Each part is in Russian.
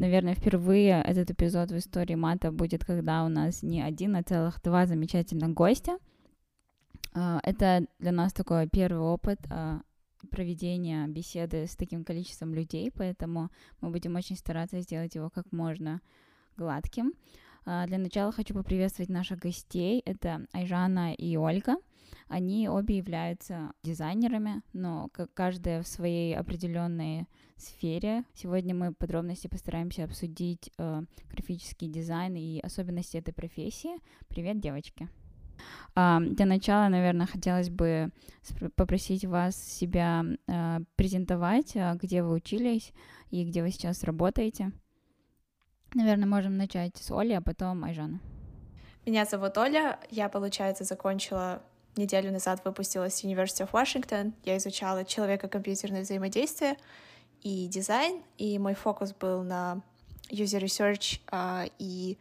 наверное, впервые этот эпизод в истории мата будет, когда у нас не один, а целых два замечательных гостя. Э, это для нас такой первый опыт э, проведения беседы с таким количеством людей, поэтому мы будем очень стараться сделать его как можно гладким. Э, для начала хочу поприветствовать наших гостей. Это Айжана и Ольга. Они обе являются дизайнерами, но каждая в своей определенной сфере. Сегодня мы подробности постараемся обсудить э, графический дизайн и особенности этой профессии. Привет, девочки! Uh, для начала, наверное, хотелось бы попросить вас себя uh, презентовать, uh, где вы учились и где вы сейчас работаете. Наверное, можем начать с Оли, а потом Айжана. Меня зовут Оля. Я, получается, закончила неделю назад выпустилась в University of Washington. Я изучала человека-компьютерное взаимодействие и дизайн, и мой фокус был на user research а, и,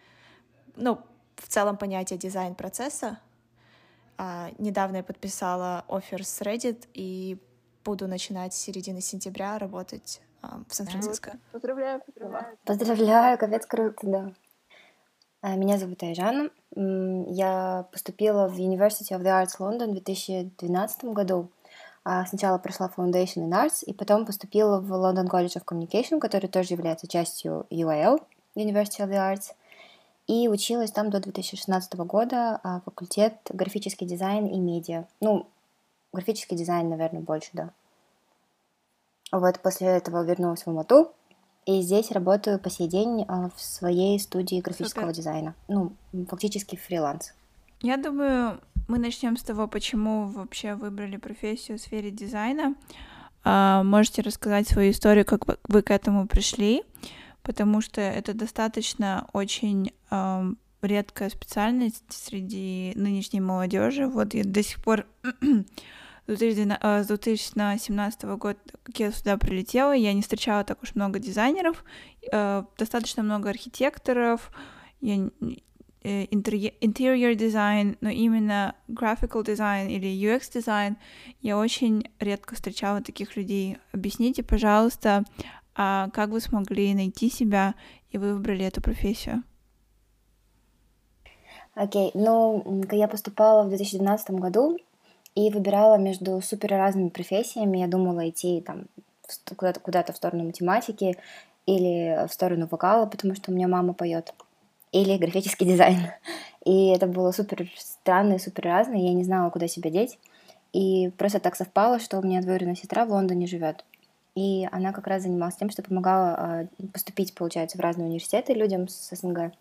ну, в целом понятие дизайн-процесса. А, недавно я подписала офер с Reddit и буду начинать с середины сентября работать а, в Сан-Франциско. Поздравляю, поздравляю. Поздравляю, капец круто, да. Меня зовут Айжана. Я поступила в University of the Arts London в 2012 году. А, сначала прошла Foundation in Arts, и потом поступила в London College of Communication, который тоже является частью UAL, University of the Arts. И училась там до 2016 года, а факультет графический дизайн и медиа. Ну, графический дизайн, наверное, больше, да. Вот после этого вернулась в Алмату, и здесь работаю по сей день а, в своей студии графического Супер. дизайна. Ну, фактически фриланс. Я думаю, мы начнем с того, почему вообще выбрали профессию в сфере дизайна. А, можете рассказать свою историю, как вы к этому пришли, потому что это достаточно очень редкая специальность среди нынешней молодежи. Вот я до сих пор с 2017 года, как я сюда прилетела, я не встречала так уж много дизайнеров, э, достаточно много архитекторов, я, э, interior дизайн, но именно graphical design или UX дизайн я очень редко встречала таких людей. Объясните, пожалуйста, а как вы смогли найти себя и вы выбрали эту профессию? Окей, okay. ну, я поступала в 2012 году, и выбирала между супер разными профессиями. Я думала идти там куда-то куда в сторону математики или в сторону вокала, потому что у меня мама поет, или графический дизайн. И это было супер странно и супер разное, я не знала, куда себя деть. И просто так совпало, что у меня двоюродная сестра в Лондоне живет. И она как раз занималась тем, что помогала а, поступить, получается, в разные университеты людям с СНГ.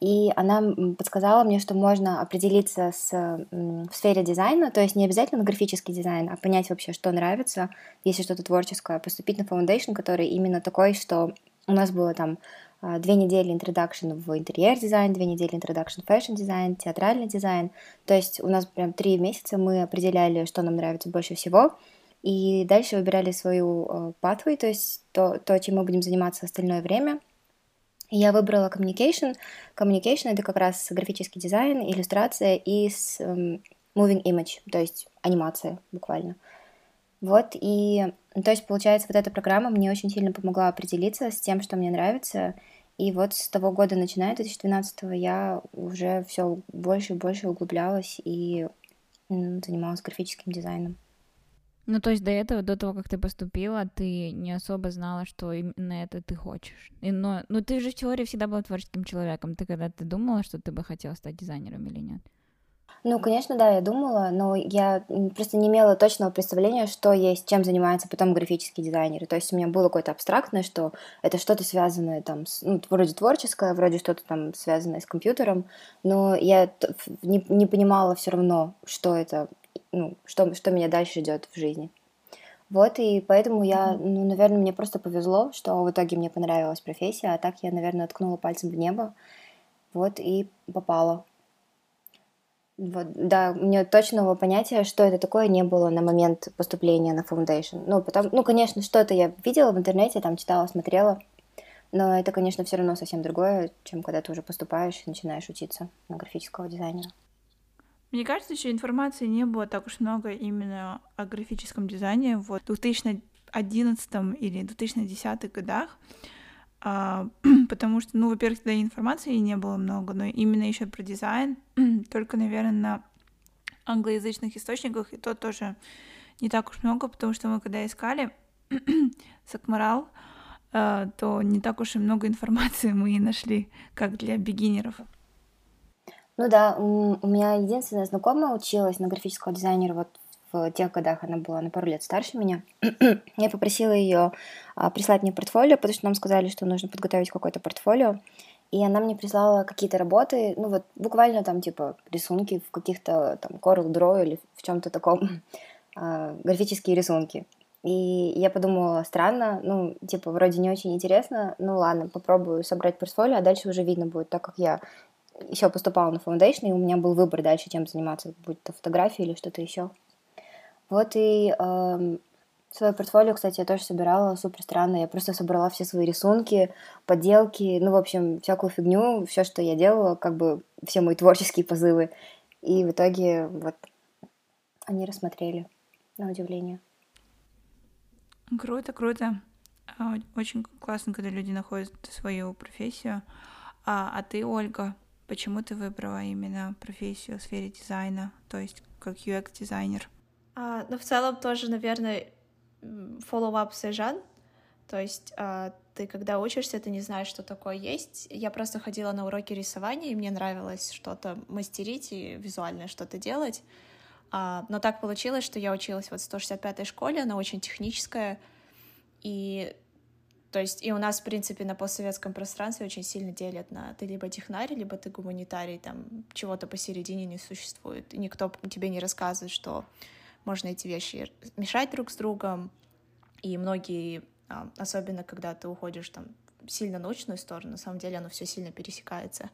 И она подсказала мне, что можно определиться с, в сфере дизайна, то есть не обязательно графический дизайн, а понять вообще, что нравится, если что-то творческое, поступить на Foundation, который именно такой, что у нас было там а, две недели introduction в интерьер дизайн, две недели introduction в fashion дизайн, театральный дизайн. То есть у нас прям три месяца мы определяли, что нам нравится больше всего, и дальше выбирали свою э, pathway, то есть то, то, чем мы будем заниматься остальное время — я выбрала communication. Communication — это как раз графический дизайн, иллюстрация и с, um, moving image, то есть анимация буквально. Вот, и, то есть, получается, вот эта программа мне очень сильно помогла определиться с тем, что мне нравится, и вот с того года, начиная 2012 я уже все больше и больше углублялась и занималась графическим дизайном. Ну, то есть до этого, до того, как ты поступила, ты не особо знала, что именно это ты хочешь. И, но, но ты же в теории всегда была творческим человеком. Ты когда ты думала, что ты бы хотела стать дизайнером или нет? Ну, конечно, да, я думала, но я просто не имела точного представления, что есть, чем занимается потом графический дизайнер. То есть у меня было какое-то абстрактное, что это что-то связанное там, с, ну, вроде творческое, вроде что-то там связанное с компьютером, но я не, не понимала все равно, что это ну, что, что меня дальше ждет в жизни. Вот, и поэтому я, ну, наверное, мне просто повезло, что в итоге мне понравилась профессия, а так я, наверное, ткнула пальцем в небо. Вот и попала. Вот, да, у меня точного понятия, что это такое, не было на момент поступления на Foundation. Ну, потом, ну, конечно, что-то я видела в интернете, там читала, смотрела, но это, конечно, все равно совсем другое, чем когда ты уже поступаешь и начинаешь учиться на графического дизайнера. Мне кажется, еще информации не было так уж много именно о графическом дизайне в 2011 или 2010 годах, а, потому что, ну, во-первых, тогда информации не было много, но именно еще про дизайн только, наверное, на англоязычных источниках, и то тоже не так уж много, потому что мы когда искали Сакмарал, а, то не так уж и много информации мы и нашли, как для бигинеров. Ну да, у меня единственная знакомая училась на графического дизайнера вот в тех годах, она была на пару лет старше меня. Я попросила ее а, прислать мне портфолио, потому что нам сказали, что нужно подготовить какое-то портфолио. И она мне прислала какие-то работы, ну вот буквально там типа рисунки в каких-то там Coral Draw или в чем-то таком, а, графические рисунки. И я подумала, странно, ну, типа, вроде не очень интересно, ну ладно, попробую собрать портфолио, а дальше уже видно будет, так как я еще поступала на Foundation, и у меня был выбор дальше, чем заниматься, будь то фотография или что-то еще. Вот и э, свое портфолио, кстати, я тоже собирала супер странно. Я просто собрала все свои рисунки, поделки, ну, в общем, всякую фигню, все, что я делала, как бы все мои творческие позывы. И в итоге вот они рассмотрели, на удивление. Круто, круто. А, очень классно, когда люди находят свою профессию. А, а ты, Ольга, почему ты выбрала именно профессию в сфере дизайна, то есть как UX-дизайнер? А, ну, в целом тоже, наверное, follow-up Сэжан. То есть а, ты, когда учишься, ты не знаешь, что такое есть. Я просто ходила на уроки рисования, и мне нравилось что-то мастерить и визуально что-то делать. А, но так получилось, что я училась вот в 165-й школе, она очень техническая, и то есть и у нас, в принципе, на постсоветском пространстве очень сильно делят на ты либо технарь, либо ты гуманитарий, там чего-то посередине не существует. И никто тебе не рассказывает, что можно эти вещи мешать друг с другом, и многие, а, особенно когда ты уходишь там сильно научную сторону, на самом деле оно все сильно пересекается.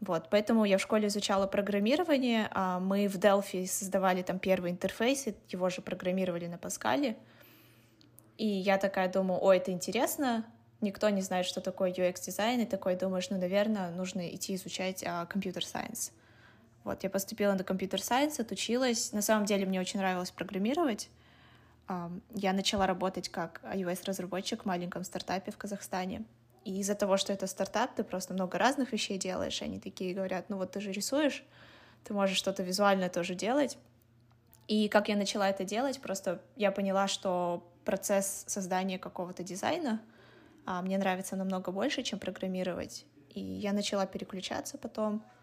Вот, поэтому я в школе изучала программирование, а мы в Delphi создавали там первый интерфейс, его же программировали на Паскале, и я такая думаю, ой, это интересно, никто не знает, что такое UX-дизайн, и такой думаешь, ну, наверное, нужно идти изучать компьютер-сайенс. Uh, вот, я поступила на компьютер-сайенс, отучилась. На самом деле мне очень нравилось программировать. Я начала работать как iOS-разработчик в маленьком стартапе в Казахстане. И из-за того, что это стартап, ты просто много разных вещей делаешь. Они такие говорят, ну вот ты же рисуешь, ты можешь что-то визуальное тоже делать. И как я начала это делать, просто я поняла, что процесс создания какого-то дизайна а, мне нравится намного больше, чем программировать. И я начала переключаться потом —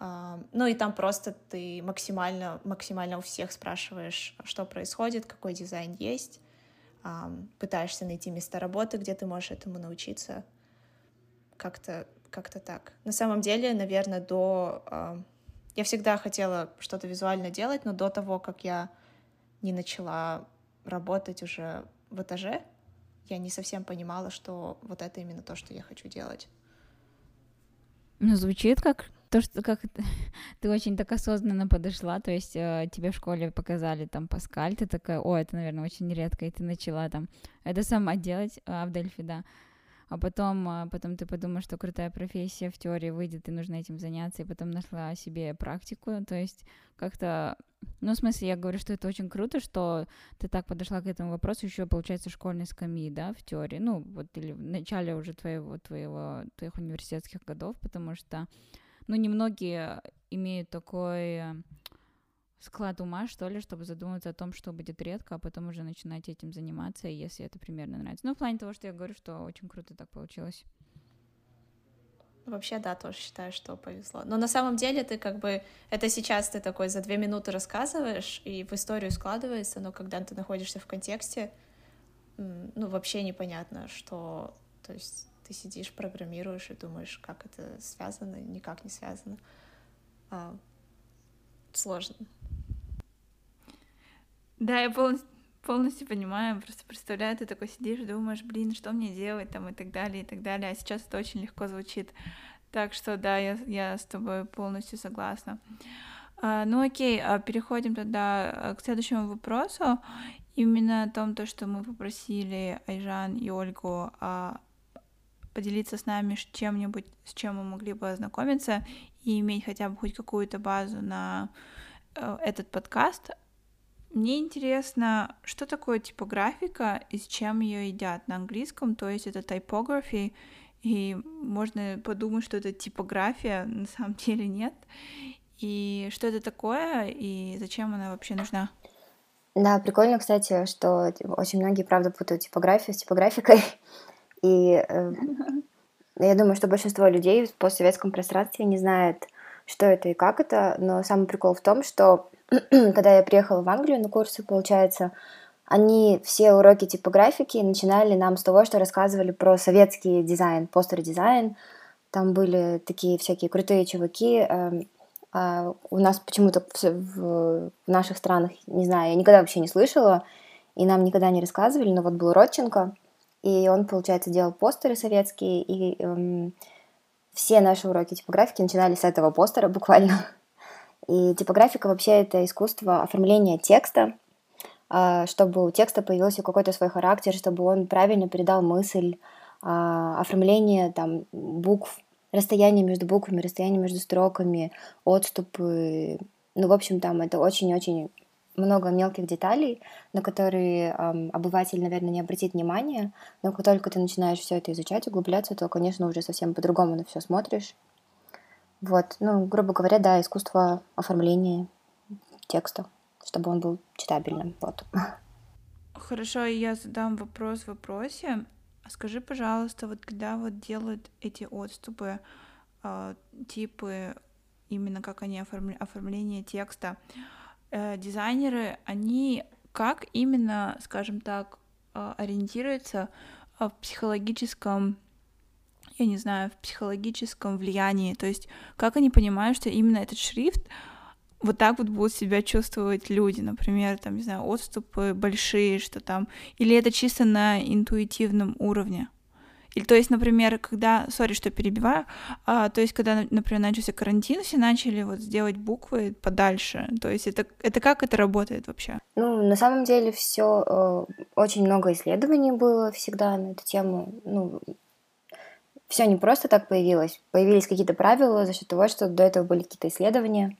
ну и там просто ты максимально, максимально у всех спрашиваешь, что происходит, какой дизайн есть, пытаешься найти место работы, где ты можешь этому научиться. Как-то как-то так. На самом деле, наверное, до... Я всегда хотела что-то визуально делать, но до того, как я не начала работать уже в этаже, я не совсем понимала, что вот это именно то, что я хочу делать. Ну, звучит как то, что как ты очень так осознанно подошла, то есть э, тебе в школе показали там Паскаль, ты такая, о, это, наверное, очень редко, и ты начала там это сама делать а, в Дельфи, да. А потом, а, потом ты подумаешь, что крутая профессия в теории выйдет, и нужно этим заняться, и потом нашла себе практику, то есть как-то, ну, в смысле, я говорю, что это очень круто, что ты так подошла к этому вопросу еще, получается, школьной скамьи, да, в теории, ну, вот, или в начале уже твоего, твоего, твоих университетских годов, потому что ну, немногие имеют такой склад ума, что ли, чтобы задуматься о том, что будет редко, а потом уже начинать этим заниматься, если это примерно нравится. Ну, в плане того, что я говорю, что очень круто так получилось. Вообще, да, тоже считаю, что повезло. Но на самом деле ты как бы... Это сейчас ты такой за две минуты рассказываешь, и в историю складывается, но когда ты находишься в контексте, ну, вообще непонятно, что... То есть ты сидишь, программируешь и думаешь, как это связано, никак не связано. А, сложно. Да, я полностью, полностью понимаю, просто представляю, ты такой сидишь, думаешь, блин, что мне делать там и так далее, и так далее, а сейчас это очень легко звучит. Так что да, я, я с тобой полностью согласна. А, ну окей, а переходим тогда а, к следующему вопросу. Именно о том, то, что мы попросили Айжан и Ольгу а, поделиться с нами чем-нибудь, с чем мы могли бы ознакомиться и иметь хотя бы хоть какую-то базу на э, этот подкаст. Мне интересно, что такое типографика и с чем ее едят на английском, то есть это typography, и можно подумать, что это типография, на самом деле нет. И что это такое, и зачем она вообще нужна? Да, прикольно, кстати, что очень многие, правда, путают типографию с типографикой. И э, я думаю, что большинство людей в постсоветском пространстве не знает, что это и как это, но самый прикол в том, что когда я приехала в Англию на курсы, получается, они все уроки типографики начинали нам с того, что рассказывали про советский дизайн, постер-дизайн. Там были такие всякие крутые чуваки. Эм, а у нас почему-то в, наших странах, не знаю, я никогда вообще не слышала, и нам никогда не рассказывали, но вот был Родченко, и он, получается, делал постеры советские, и эм, все наши уроки типографики начинались с этого постера буквально. И типографика вообще это искусство оформления текста, а, чтобы у текста появился какой-то свой характер, чтобы он правильно передал мысль, а, оформление там букв, расстояние между буквами, расстояние между строками, отступы. Ну, в общем, там это очень-очень много мелких деталей, на которые эм, обыватель, наверное, не обратит внимания, но как только ты начинаешь все это изучать, углубляться, то, конечно, уже совсем по-другому на все смотришь. Вот, ну, грубо говоря, да, искусство оформления текста, чтобы он был читабельным. Вот. Хорошо, я задам вопрос в вопросе. Скажи, пожалуйста, вот когда вот делают эти отступы, э, типы, именно как они оформля... оформление текста, э, дизайнеры, они как именно, скажем так, э, ориентируются в психологическом я не знаю, в психологическом влиянии, то есть как они понимают, что именно этот шрифт вот так вот будут себя чувствовать люди, например, там, не знаю, отступы большие, что там, или это чисто на интуитивном уровне. Или, то есть, например, когда, сори, что перебиваю, а, то есть, когда, например, начался карантин, все начали вот сделать буквы подальше. То есть, это, это как это работает вообще? Ну, на самом деле, все э, очень много исследований было всегда на эту тему. Ну, все не просто так появилось. Появились какие-то правила за счет того, что до этого были какие-то исследования.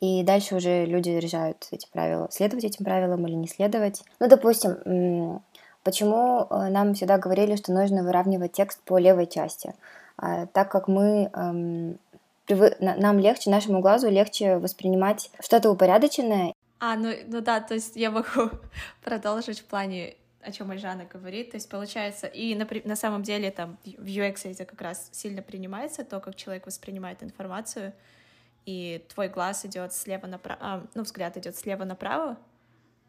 И дальше уже люди решают эти правила, следовать этим правилам или не следовать. Ну, допустим, почему э, нам всегда говорили, что нужно выравнивать текст по левой части? А, так как мы эм, нам легче, нашему глазу легче воспринимать что-то упорядоченное. А, ну, ну да, то есть я могу продолжить в плане о чем Альжана говорит. То есть получается, и на, на самом деле там в UX это как раз сильно принимается, то, как человек воспринимает информацию, и твой глаз идет слева направо, а, ну, взгляд идет слева направо.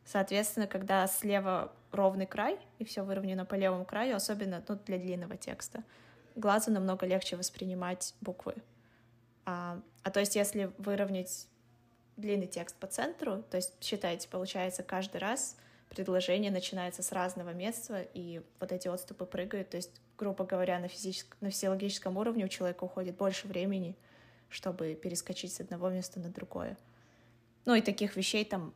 Соответственно, когда слева ровный край, и все выровнено по левому краю, особенно ну, для длинного текста, глазу намного легче воспринимать буквы. А, а то есть, если выровнять длинный текст по центру, то есть считайте, получается, каждый раз — предложение начинается с разного места, и вот эти отступы прыгают. То есть, грубо говоря, на, физическом, на физиологическом уровне у человека уходит больше времени, чтобы перескочить с одного места на другое. Ну и таких вещей там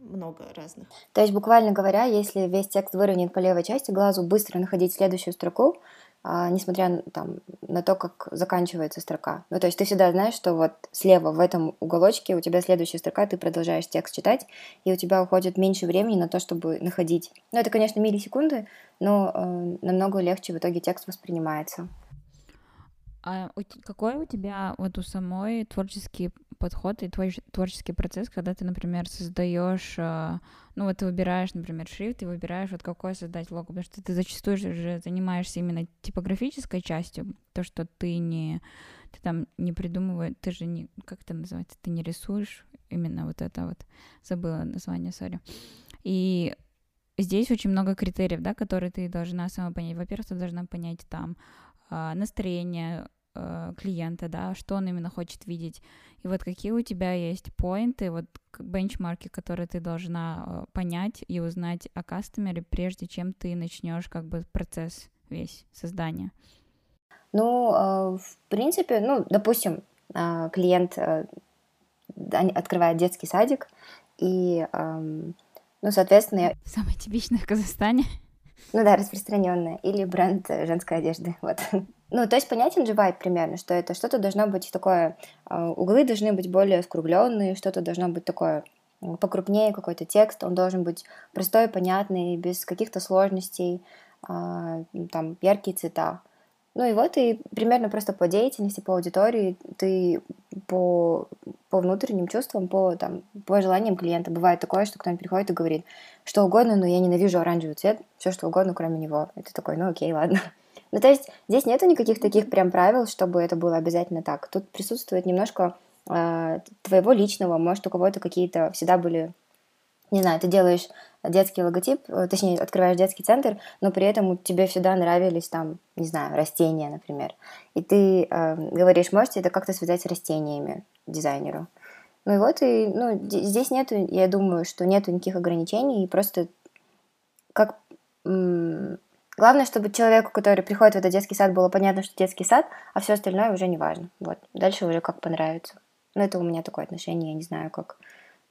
много разных. То есть, буквально говоря, если весь текст выровнен по левой части, глазу быстро находить следующую строку, а, несмотря там, на то, как заканчивается строка. Ну, то есть ты всегда знаешь, что вот слева в этом уголочке у тебя следующая строка, ты продолжаешь текст читать, и у тебя уходит меньше времени на то, чтобы находить. Ну, это, конечно, миллисекунды, но э, намного легче в итоге текст воспринимается. А какой у тебя вот у самой творческий подход и твой творческий процесс, когда ты, например, создаешь, э, ну вот ты выбираешь, например, шрифт, и выбираешь вот какой создать лого, потому что ты зачастую же занимаешься именно типографической частью, то, что ты не, ты там не придумываешь, ты же не, как это называется, ты не рисуешь именно вот это вот, забыла название, сори. И здесь очень много критериев, да, которые ты должна сама понять. Во-первых, ты должна понять там настроение э, клиента, да, что он именно хочет видеть. И вот какие у тебя есть поинты, вот бенчмарки, которые ты должна э, понять и узнать о кастомере, прежде чем ты начнешь как бы процесс весь создания. Ну, в принципе, ну, допустим, клиент открывает детский садик, и, ну, соответственно... Самое типичное в Казахстане. Ну да, распространенное. Или бренд женской одежды, вот. Ну, то есть понятен же вайп примерно, что это что-то должно быть такое, углы должны быть более скругленные, что-то должно быть такое покрупнее, какой-то текст, он должен быть простой, понятный, без каких-то сложностей, а, там, яркие цвета. Ну и вот, и примерно просто по деятельности, по аудитории, ты по, по внутренним чувствам, по, там, по желаниям клиента. Бывает такое, что кто-нибудь приходит и говорит, что угодно, но я ненавижу оранжевый цвет, все что угодно, кроме него. Это такой, ну окей, ладно. Ну, то есть здесь нету никаких таких прям правил, чтобы это было обязательно так. Тут присутствует немножко э, твоего личного, может, у кого-то какие-то всегда были не знаю, ты делаешь детский логотип, э, точнее, открываешь детский центр, но при этом тебе всегда нравились там, не знаю, растения, например. И ты э, говоришь, можете это как-то связать с растениями дизайнеру. Ну и вот, и, ну, здесь нету, я думаю, что нету никаких ограничений, и просто как... Главное, чтобы человеку, который приходит в этот детский сад, было понятно, что детский сад, а все остальное уже не важно. Вот. Дальше уже как понравится. Но это у меня такое отношение, я не знаю, как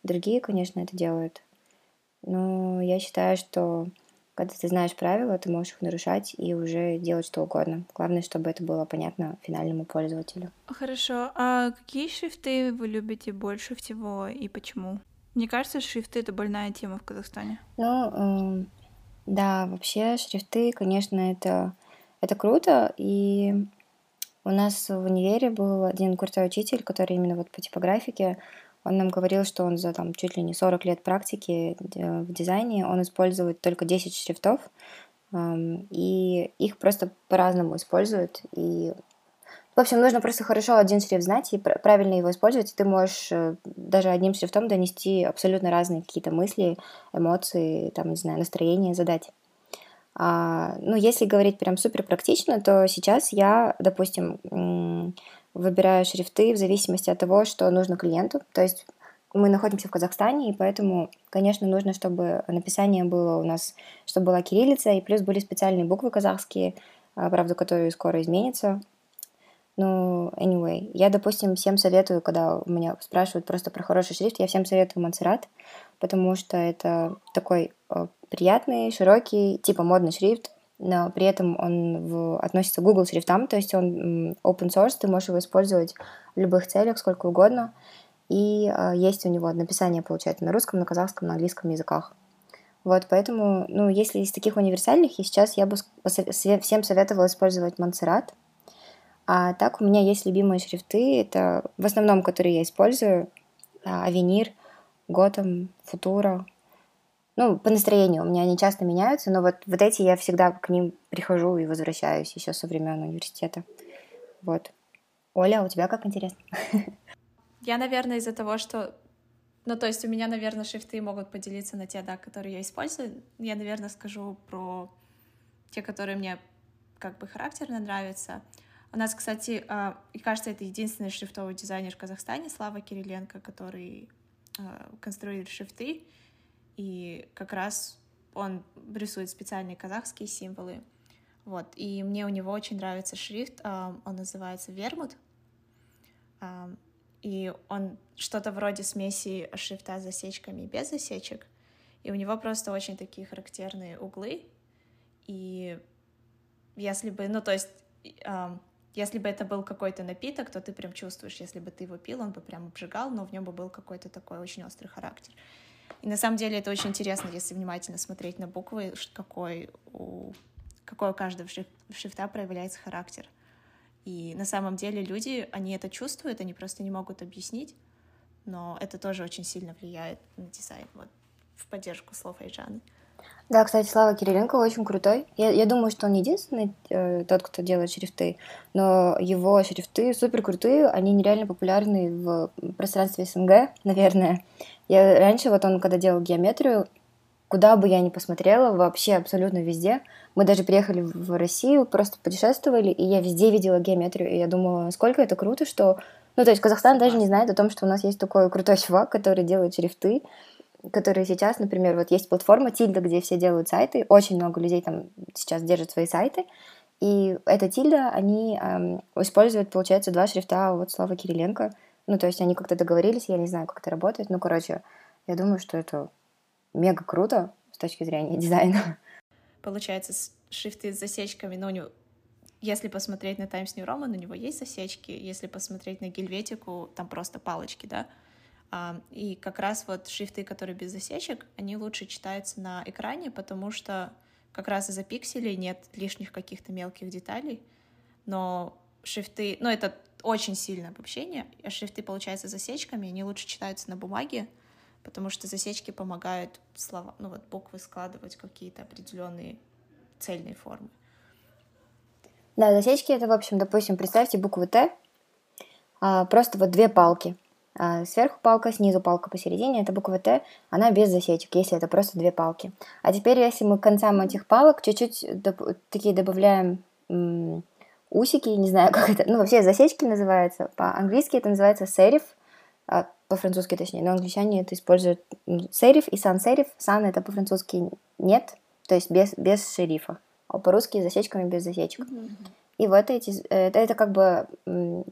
другие, конечно, это делают. Но я считаю, что когда ты знаешь правила, ты можешь их нарушать и уже делать что угодно. Главное, чтобы это было понятно финальному пользователю. Хорошо. А какие шрифты вы любите больше всего и почему? Мне кажется, шрифты — это больная тема в Казахстане. Ну, э, да, вообще шрифты, конечно, это, это круто. И у нас в универе был один крутой учитель, который именно вот по типографике он нам говорил, что он за там, чуть ли не 40 лет практики э, в дизайне, он использует только 10 шрифтов, и их просто по-разному используют. И, в общем, нужно просто хорошо один шрифт знать и правильно его использовать, и ты можешь э, даже одним шрифтом донести абсолютно разные какие-то мысли, эмоции, там, не знаю, настроение задать. А, ну, если говорить прям супер практично, то сейчас я, допустим, выбираю шрифты в зависимости от того, что нужно клиенту. То есть мы находимся в Казахстане, и поэтому, конечно, нужно, чтобы написание было у нас, чтобы была кириллица, и плюс были специальные буквы казахские, а, правда, которые скоро изменятся. Ну, anyway, я, допустим, всем советую, когда у меня спрашивают просто про хороший шрифт, я всем советую Монсеррат, потому что это такой э, приятный, широкий, типа модный шрифт, но при этом он в, относится к Google шрифтам, то есть он open source, ты можешь его использовать в любых целях, сколько угодно, и э, есть у него написание, получается, на русском, на казахском, на английском языках. Вот, поэтому, ну, если из таких универсальных, и сейчас я бы всем советовала использовать Montserrat. А так у меня есть любимые шрифты, это в основном, которые я использую, Авенир, Готэм, Футура, ну, по настроению. У меня они часто меняются, но вот, вот эти я всегда к ним прихожу и возвращаюсь еще со времен университета. Вот. Оля, у тебя как интересно? Я, наверное, из-за того, что... Ну, то есть у меня, наверное, шрифты могут поделиться на те, да, которые я использую. Я, наверное, скажу про те, которые мне как бы характерно нравятся. У нас, кстати, а, и кажется, это единственный шрифтовый дизайнер в Казахстане, Слава Кириленко, который а, конструирует шрифты и как раз он рисует специальные казахские символы. Вот, и мне у него очень нравится шрифт, он называется Вермут, и он что-то вроде смеси шрифта с засечками и без засечек, и у него просто очень такие характерные углы, и если бы, ну, то есть, если бы это был какой-то напиток, то ты прям чувствуешь, если бы ты его пил, он бы прям обжигал, но в нем бы был какой-то такой очень острый характер. И на самом деле это очень интересно, если внимательно смотреть на буквы, какой у, какой у каждого шрифта проявляется характер. И на самом деле люди, они это чувствуют, они просто не могут объяснить, но это тоже очень сильно влияет на дизайн, вот, в поддержку слов Айжаны. Да, кстати, Слава Кириленко очень крутой. Я, я думаю, что он единственный э, тот, кто делает шрифты, но его шрифты супер крутые, они нереально популярны в пространстве СНГ, наверное. Я раньше, вот он, когда делал геометрию, куда бы я ни посмотрела, вообще абсолютно везде. Мы даже приехали в Россию, просто путешествовали, и я везде видела геометрию, и я думала, насколько это круто, что... Ну, то есть Казахстан даже не знает о том, что у нас есть такой крутой чувак, который делает шрифты, которые сейчас, например, вот есть платформа Тильда, где все делают сайты, очень много людей там сейчас держат свои сайты, И эта тильда, они эм, используют, получается, два шрифта от слова Кириленко. Ну, то есть они как-то договорились, я не знаю, как это работает. Ну, короче, я думаю, что это мега круто с точки зрения дизайна. Получается, шрифты с засечками, но у него если посмотреть на Times New Roman, у него есть засечки, если посмотреть на Гельветику, там просто палочки, да, и как раз вот шрифты, которые без засечек, они лучше читаются на экране, потому что как раз из-за пикселей нет лишних каких-то мелких деталей, но шрифты, ну это очень сильное обобщение, а шрифты, получается, засечками, они лучше читаются на бумаге, потому что засечки помогают слова, ну вот буквы складывать какие-то определенные цельные формы. Да, засечки это, в общем, допустим, представьте букву Т, а, просто вот две палки — а, сверху палка, снизу палка посередине, это буква Т, она без засечек, если это просто две палки. А теперь, если мы к концам этих палок чуть-чуть доп- такие добавляем усики, не знаю, как это, ну, вообще засечки называются, по-английски это называется сериф, а, по-французски точнее, но англичане это используют сериф и сан-сериф, сан это по-французски нет, то есть без, без шерифа, а по-русски засечками без засечек. Mm-hmm. И вот эти, это, это как бы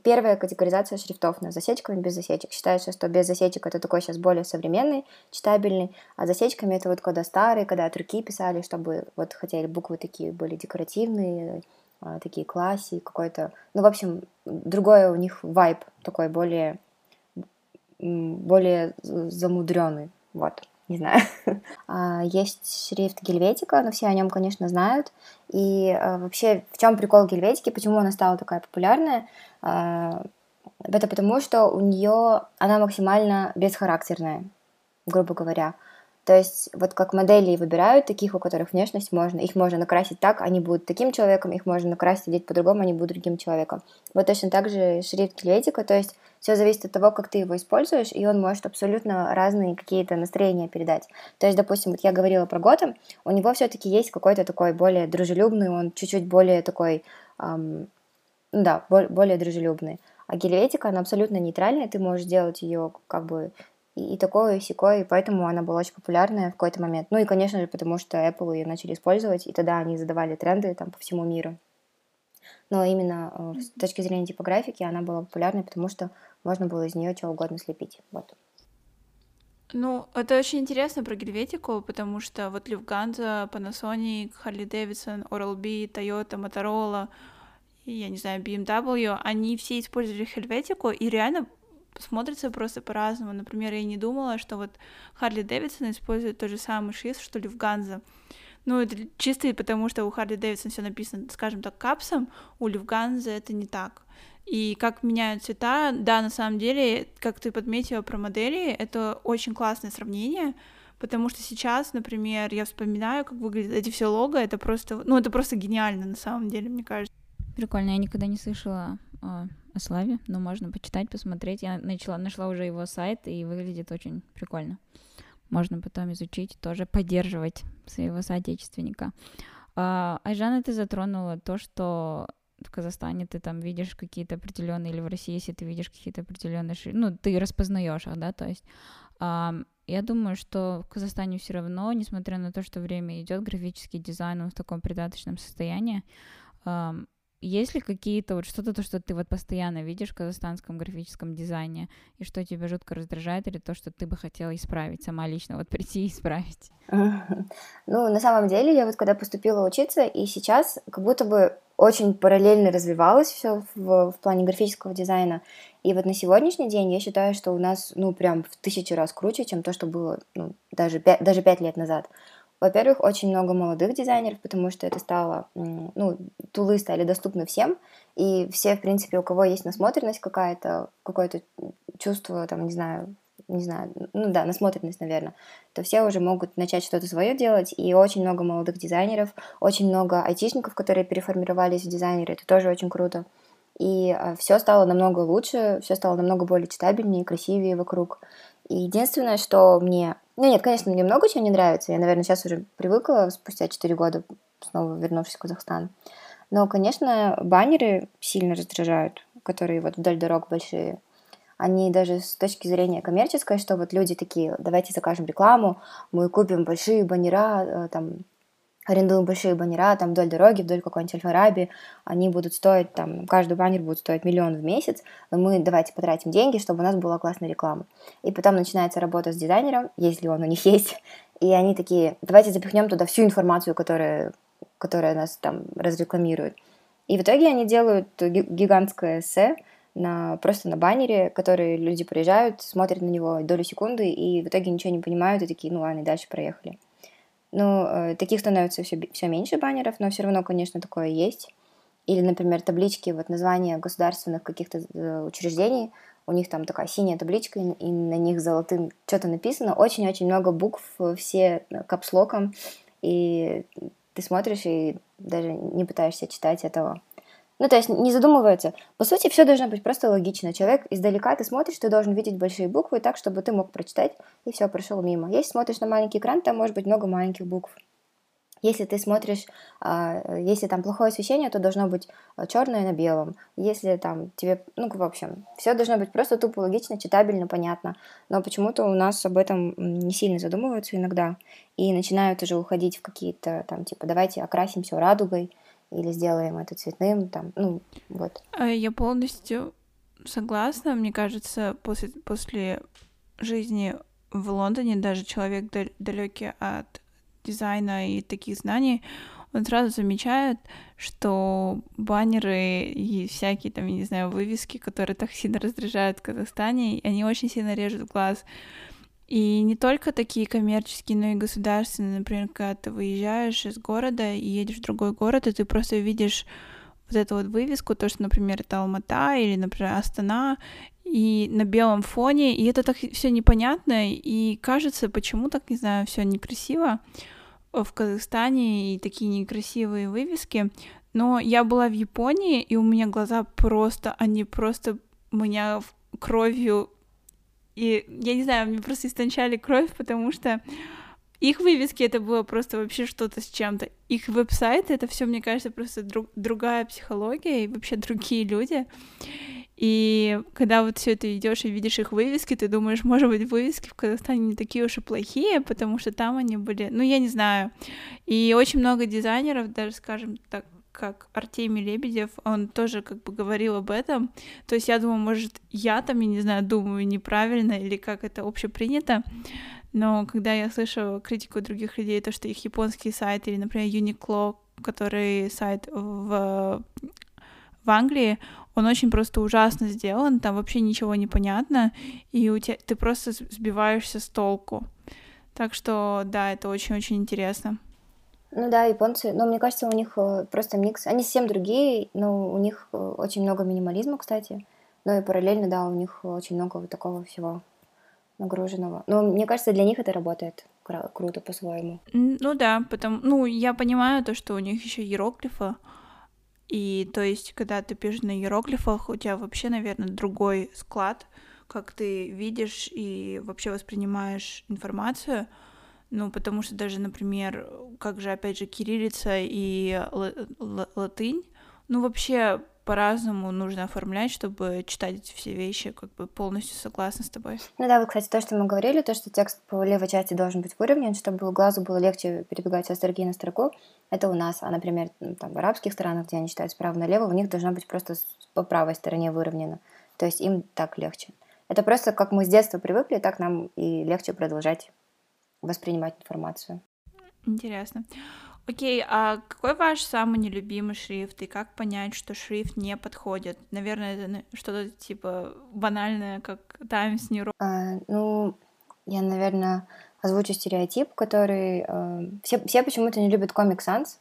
первая категоризация шрифтов на засечками без засечек. Считается, что без засечек это такой сейчас более современный, читабельный, а засечками это вот когда старые, когда от руки писали, чтобы вот хотели буквы такие были декоративные, а, такие класси, какой-то, ну, в общем, другой у них вайб такой более, более замудренный, вот не знаю. А, есть шрифт Гельветика, но все о нем, конечно, знают. И а, вообще, в чем прикол Гельветики, почему она стала такая популярная? А, это потому, что у нее она максимально бесхарактерная, грубо говоря. То есть вот как модели выбирают таких, у которых внешность можно, их можно накрасить так, они будут таким человеком, их можно накрасить одеть по-другому, они будут другим человеком. Вот точно так же шрифт Гельветика, то есть все зависит от того, как ты его используешь, и он может абсолютно разные какие-то настроения передать. То есть, допустим, вот я говорила про Готэм, у него все-таки есть какой-то такой более дружелюбный, он чуть-чуть более такой, эм, да, более дружелюбный. А гельветика, она абсолютно нейтральная, ты можешь делать ее как бы и, и такое, и сякое, и поэтому она была очень популярная в какой-то момент. Ну и, конечно же, потому что Apple ее начали использовать, и тогда они задавали тренды там по всему миру. Но именно э, с точки зрения типографики она была популярной, потому что можно было из нее что угодно слепить. Вот. Ну, это очень интересно про гельветику, потому что вот Люфганза, Panasonic, Harley Davidson, Oral-B, Toyota, Motorola, я не знаю, BMW, они все использовали хельветику, и реально смотрится просто по-разному. Например, я не думала, что вот Харли Дэвидсон использует тот же самый шрифт, что Люфганза. Ну, это чисто потому, что у Харли Дэвидсон все написано, скажем так, капсом, у Люфганза это не так. И как меняют цвета, да, на самом деле, как ты подметила про модели, это очень классное сравнение, потому что сейчас, например, я вспоминаю, как выглядят эти все лого, это просто, ну, это просто гениально на самом деле, мне кажется. Прикольно, я никогда не слышала о, о Славе, но можно почитать, посмотреть. Я начала, нашла уже его сайт, и выглядит очень прикольно. Можно потом изучить, тоже поддерживать своего соотечественника. А, Айжана, ты затронула то, что в Казахстане ты там видишь какие-то определенные, или в России, если ты видишь какие-то определенные, ну, ты распознаешь их, да, то есть а, я думаю, что в Казахстане все равно, несмотря на то, что время идет, графический дизайн он в таком придаточном состоянии, есть ли какие-то вот что-то, то, что ты вот постоянно видишь в казахстанском графическом дизайне, и что тебя жутко раздражает, или то, что ты бы хотела исправить сама лично, вот прийти и исправить? Ну, на самом деле, я вот когда поступила учиться, и сейчас как будто бы очень параллельно развивалось все в, в плане графического дизайна. И вот на сегодняшний день я считаю, что у нас, ну, прям в тысячу раз круче, чем то, что было, ну, даже, пять, даже пять лет назад. Во-первых, очень много молодых дизайнеров, потому что это стало, ну, тулы стали доступны всем, и все, в принципе, у кого есть насмотренность какая-то, какое-то чувство, там, не знаю, не знаю, ну да, насмотренность, наверное, то все уже могут начать что-то свое делать, и очень много молодых дизайнеров, очень много айтишников, которые переформировались в дизайнеры, это тоже очень круто. И а, все стало намного лучше, все стало намного более читабельнее, красивее вокруг. И единственное, что мне... Ну нет, конечно, мне много чего не нравится. Я, наверное, сейчас уже привыкла спустя 4 года, снова вернувшись в Казахстан. Но, конечно, баннеры сильно раздражают, которые вот вдоль дорог большие они даже с точки зрения коммерческой, что вот люди такие, давайте закажем рекламу, мы купим большие баннера, э, там, арендуем большие баннера там вдоль дороги, вдоль какой-нибудь Альфараби, они будут стоить, там, каждый баннер будет стоить миллион в месяц, но мы давайте потратим деньги, чтобы у нас была классная реклама. И потом начинается работа с дизайнером, если он у них есть, и они такие, давайте запихнем туда всю информацию, которая, которая нас там разрекламирует. И в итоге они делают гигантское эссе, на, просто на баннере, который люди приезжают, смотрят на него долю секунды и в итоге ничего не понимают и такие, ну ладно, и дальше проехали. Ну, э, таких становится все, все меньше баннеров, но все равно, конечно, такое есть. Или, например, таблички, вот названия государственных каких-то э, учреждений, у них там такая синяя табличка, и на них золотым что-то написано, очень-очень много букв, все капслоком, и ты смотришь и даже не пытаешься читать этого. Ну, то есть не задумывается. По сути, все должно быть просто логично. Человек издалека, ты смотришь, ты должен видеть большие буквы так, чтобы ты мог прочитать, и все, прошел мимо. Если смотришь на маленький экран, там может быть много маленьких букв. Если ты смотришь, а, если там плохое освещение, то должно быть а, черное на белом. Если там тебе, ну, в общем, все должно быть просто тупо логично, читабельно, понятно. Но почему-то у нас об этом не сильно задумываются иногда. И начинают уже уходить в какие-то там, типа, давайте окрасим все радугой, или сделаем это цветным, там, ну, вот. А я полностью согласна. Мне кажется, после, после жизни в Лондоне даже человек далекий от дизайна и таких знаний, он сразу замечает, что баннеры и всякие там, я не знаю, вывески, которые так сильно раздражают в Казахстане, они очень сильно режут глаз. И не только такие коммерческие, но и государственные. Например, когда ты выезжаешь из города и едешь в другой город, и ты просто видишь вот эту вот вывеску, то, что, например, это Алмата или, например, Астана, и на белом фоне, и это так все непонятно, и кажется, почему так, не знаю, все некрасиво в Казахстане и такие некрасивые вывески. Но я была в Японии, и у меня глаза просто, они просто меня кровью и я не знаю, мне просто истончали кровь, потому что их вывески это было просто вообще что-то с чем-то. Их веб-сайт это все, мне кажется, просто друг, другая психология и вообще другие люди. И когда вот все это идешь и видишь их вывески, ты думаешь, может быть, вывески в Казахстане не такие уж и плохие, потому что там они были, ну, я не знаю. И очень много дизайнеров, даже, скажем так, как Артемий Лебедев, он тоже как бы говорил об этом. То есть я думаю, может, я там, я не знаю, думаю неправильно или как это общепринято, но когда я слышу критику других людей, то, что их японский сайт или, например, Uniqlo, который сайт в, в Англии, он очень просто ужасно сделан, там вообще ничего не понятно, и у тебя, ты просто сбиваешься с толку. Так что, да, это очень-очень интересно. Ну да, японцы, но мне кажется, у них э, просто микс. Они совсем другие, но у них э, очень много минимализма, кстати. Но и параллельно, да, у них очень много вот такого всего нагруженного. Но мне кажется, для них это работает кру- круто по-своему. Ну да, потому, ну я понимаю то, что у них еще иероглифы, и то есть, когда ты пишешь на иероглифах, у тебя вообще, наверное, другой склад, как ты видишь и вообще воспринимаешь информацию. Ну, потому что даже, например, как же, опять же, кириллица и латынь, ну, вообще по-разному нужно оформлять, чтобы читать эти все вещи, как бы полностью согласна с тобой. Ну да, вот, кстати, то, что мы говорили, то, что текст по левой части должен быть выровнен, чтобы глазу было легче перебегать со строки на строку, это у нас. А, например, там, в арабских странах, где они читают справа налево, у них должно быть просто по правой стороне выровнено. То есть им так легче. Это просто как мы с детства привыкли, так нам и легче продолжать воспринимать информацию. Интересно. Окей, а какой ваш самый нелюбимый шрифт и как понять, что шрифт не подходит? Наверное, это что-то типа банальное, как Times New Roman. А, ну, я, наверное, озвучу стереотип, который... Э, все, все почему-то не любят Comic Sans,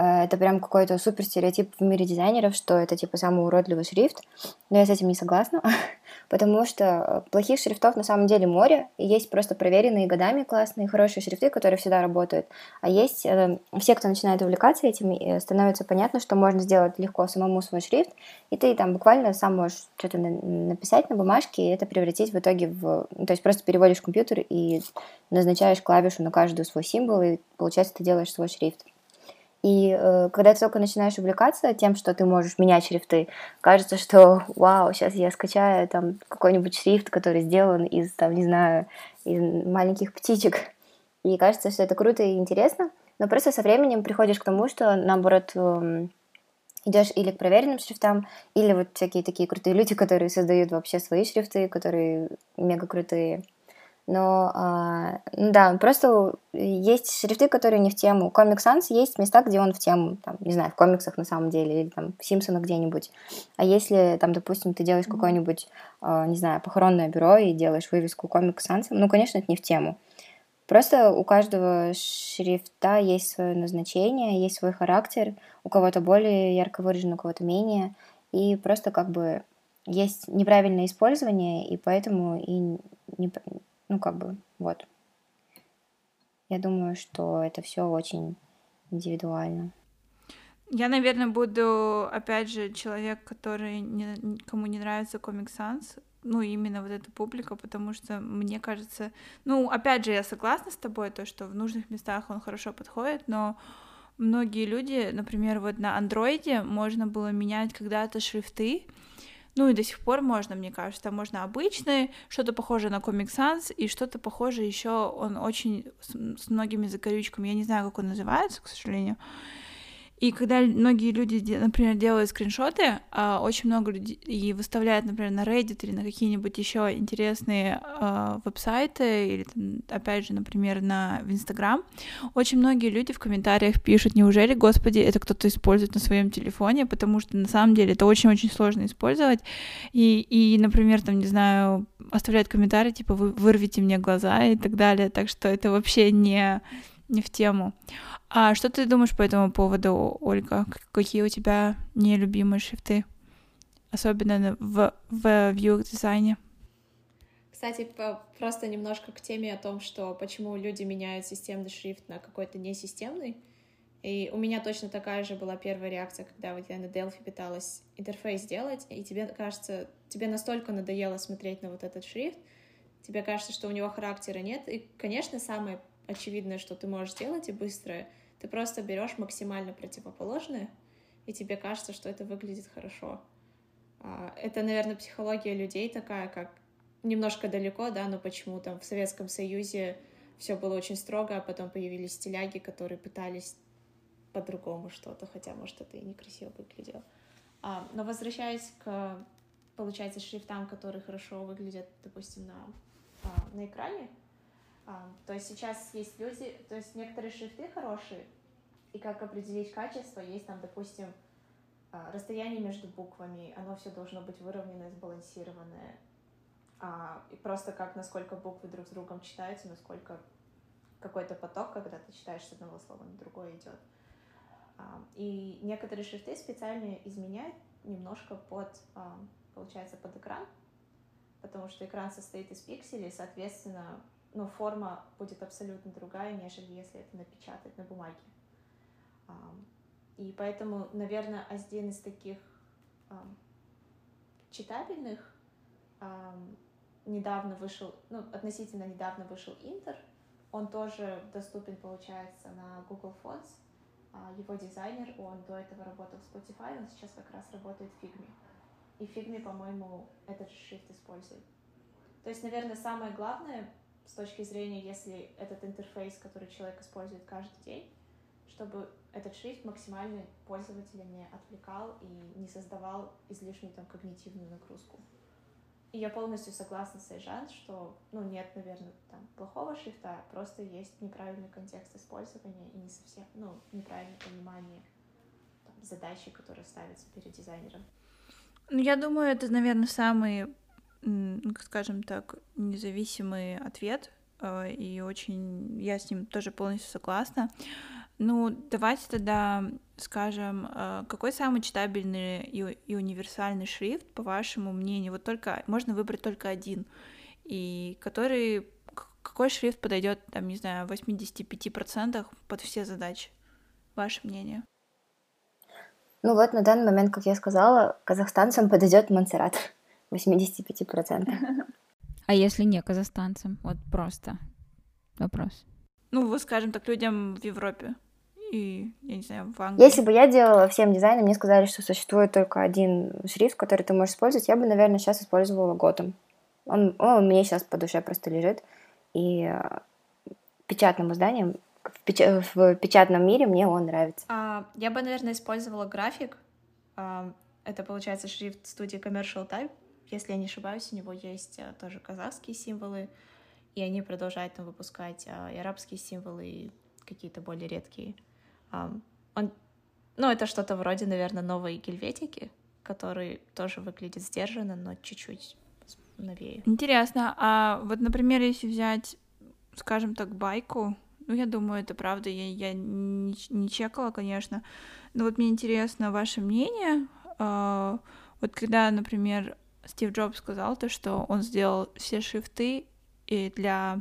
это прям какой-то супер стереотип в мире дизайнеров, что это типа самый уродливый шрифт, но я с этим не согласна, потому что плохих шрифтов на самом деле море, и есть просто проверенные годами классные, хорошие шрифты, которые всегда работают, а есть э, все, кто начинает увлекаться этим, э, становится понятно, что можно сделать легко самому свой шрифт, и ты там буквально сам можешь что-то написать на бумажке, и это превратить в итоге в... Ну, то есть просто переводишь компьютер и назначаешь клавишу на каждую свой символ, и получается ты делаешь свой шрифт. И э, когда ты только начинаешь увлекаться тем, что ты можешь менять шрифты, кажется, что вау, сейчас я скачаю там какой-нибудь шрифт, который сделан из, там, не знаю, из маленьких птичек. И кажется, что это круто и интересно, но просто со временем приходишь к тому, что, наоборот, эм, идешь или к проверенным шрифтам, или вот всякие такие крутые люди, которые создают вообще свои шрифты, которые мега крутые. Но, а, ну да, просто есть шрифты, которые не в тему. Comic Sans есть места, где он в тему, там, не знаю, в комиксах на самом деле, или там в Симпсонах где-нибудь. А если, там, допустим, ты делаешь какое-нибудь, а, не знаю, похоронное бюро и делаешь вывеску Comic Sans, ну, конечно, это не в тему. Просто у каждого шрифта есть свое назначение, есть свой характер, у кого-то более ярко выражен, у кого-то менее, и просто как бы есть неправильное использование, и поэтому и не, ну, как бы, вот. Я думаю, что это все очень индивидуально. Я, наверное, буду, опять же, человек, который не, кому не нравится Comic Sans, ну, именно вот эта публика, потому что мне кажется, ну, опять же, я согласна с тобой, то, что в нужных местах он хорошо подходит, но многие люди, например, вот на андроиде можно было менять когда-то шрифты, ну и до сих пор можно, мне кажется, можно обычный, что-то похожее на Comic Sans, и что-то похожее еще, он очень с, с многими закорючками, я не знаю, как он называется, к сожалению, и когда многие люди, например, делают скриншоты, а, очень много людей и выставляют, например, на Reddit или на какие-нибудь еще интересные э, веб-сайты, или, опять же, например, на в Instagram, очень многие люди в комментариях пишут, неужели, господи, это кто-то использует на своем телефоне, потому что на самом деле это очень-очень сложно использовать. И, и, например, там, не знаю, оставляют комментарии, типа, вы вырвите мне глаза и так далее. Так что это вообще не не в тему. А что ты думаешь по этому поводу, Ольга? Какие у тебя нелюбимые шрифты? Особенно в, в view-дизайне. Кстати, просто немножко к теме о том, что почему люди меняют системный шрифт на какой-то несистемный. И у меня точно такая же была первая реакция, когда вот я на Delphi пыталась интерфейс сделать, и тебе кажется, тебе настолько надоело смотреть на вот этот шрифт, тебе кажется, что у него характера нет. И, конечно, самое очевидное, что ты можешь сделать и быстрое, ты просто берешь максимально противоположное, и тебе кажется, что это выглядит хорошо. А, это, наверное, психология людей такая, как немножко далеко, да, но почему там в Советском Союзе все было очень строго, а потом появились стиляги, которые пытались по-другому что-то, хотя, может, это и некрасиво выглядело. А, но возвращаясь к, получается, шрифтам, которые хорошо выглядят, допустим, на, а, на экране, то есть сейчас есть люди, то есть некоторые шрифты хорошие, и как определить качество, есть там, допустим, а, расстояние между буквами, оно все должно быть выровненное, сбалансированное. А, и просто как, насколько буквы друг с другом читаются, насколько какой-то поток, когда ты читаешь с одного слова на другое идет. А, и некоторые шрифты специально изменяют немножко под, а, получается, под экран, потому что экран состоит из пикселей, соответственно, но форма будет абсолютно другая, нежели если это напечатать на бумаге. И поэтому, наверное, один из таких читабельных недавно вышел, ну, относительно недавно вышел Интер. Он тоже доступен, получается, на Google Fonts. А, его дизайнер, он до этого работал в Spotify, он сейчас как раз работает в Figma. И Figma, по-моему, этот шрифт использует. То есть, наверное, самое главное с точки зрения, если этот интерфейс, который человек использует каждый день, чтобы этот шрифт максимально пользователя не отвлекал и не создавал излишнюю там когнитивную нагрузку. И я полностью согласна с Айжан, что, ну, нет, наверное, там плохого шрифта, просто есть неправильный контекст использования и не совсем, ну, неправильное понимание там, задачи, которые ставятся перед дизайнером. Ну, я думаю, это, наверное, самый скажем так, независимый ответ, э, и очень я с ним тоже полностью согласна. Ну, давайте тогда скажем, э, какой самый читабельный и, и универсальный шрифт, по вашему мнению? Вот только можно выбрать только один, и который какой шрифт подойдет, там, не знаю, 85% под все задачи? Ваше мнение? Ну вот на данный момент, как я сказала, казахстанцам подойдет Монсеррат. 85%. А если не казахстанцам? Вот просто вопрос. Ну, вот, скажем так, людям в Европе и, я не знаю, в Англии. Если бы я делала всем дизайном, мне сказали, что существует только один шрифт, который ты можешь использовать, я бы, наверное, сейчас использовала Gotham. Он, он мне сейчас по душе просто лежит. И э, печатным изданием в, печ- в печатном мире мне он нравится. А, я бы, наверное, использовала график. А, это, получается, шрифт студии Commercial Type. Если я не ошибаюсь, у него есть а, тоже казахские символы, и они продолжают там выпускать а, и арабские символы, и какие-то более редкие. А, он, ну, это что-то вроде, наверное, новой гельветики, который тоже выглядит сдержанно, но чуть-чуть новее. Интересно, а вот, например, если взять, скажем так, байку, ну, я думаю, это правда, я, я не, не чекала, конечно, но вот мне интересно ваше мнение, э, вот когда, например, Стив Джобс сказал то, что он сделал все шрифты и для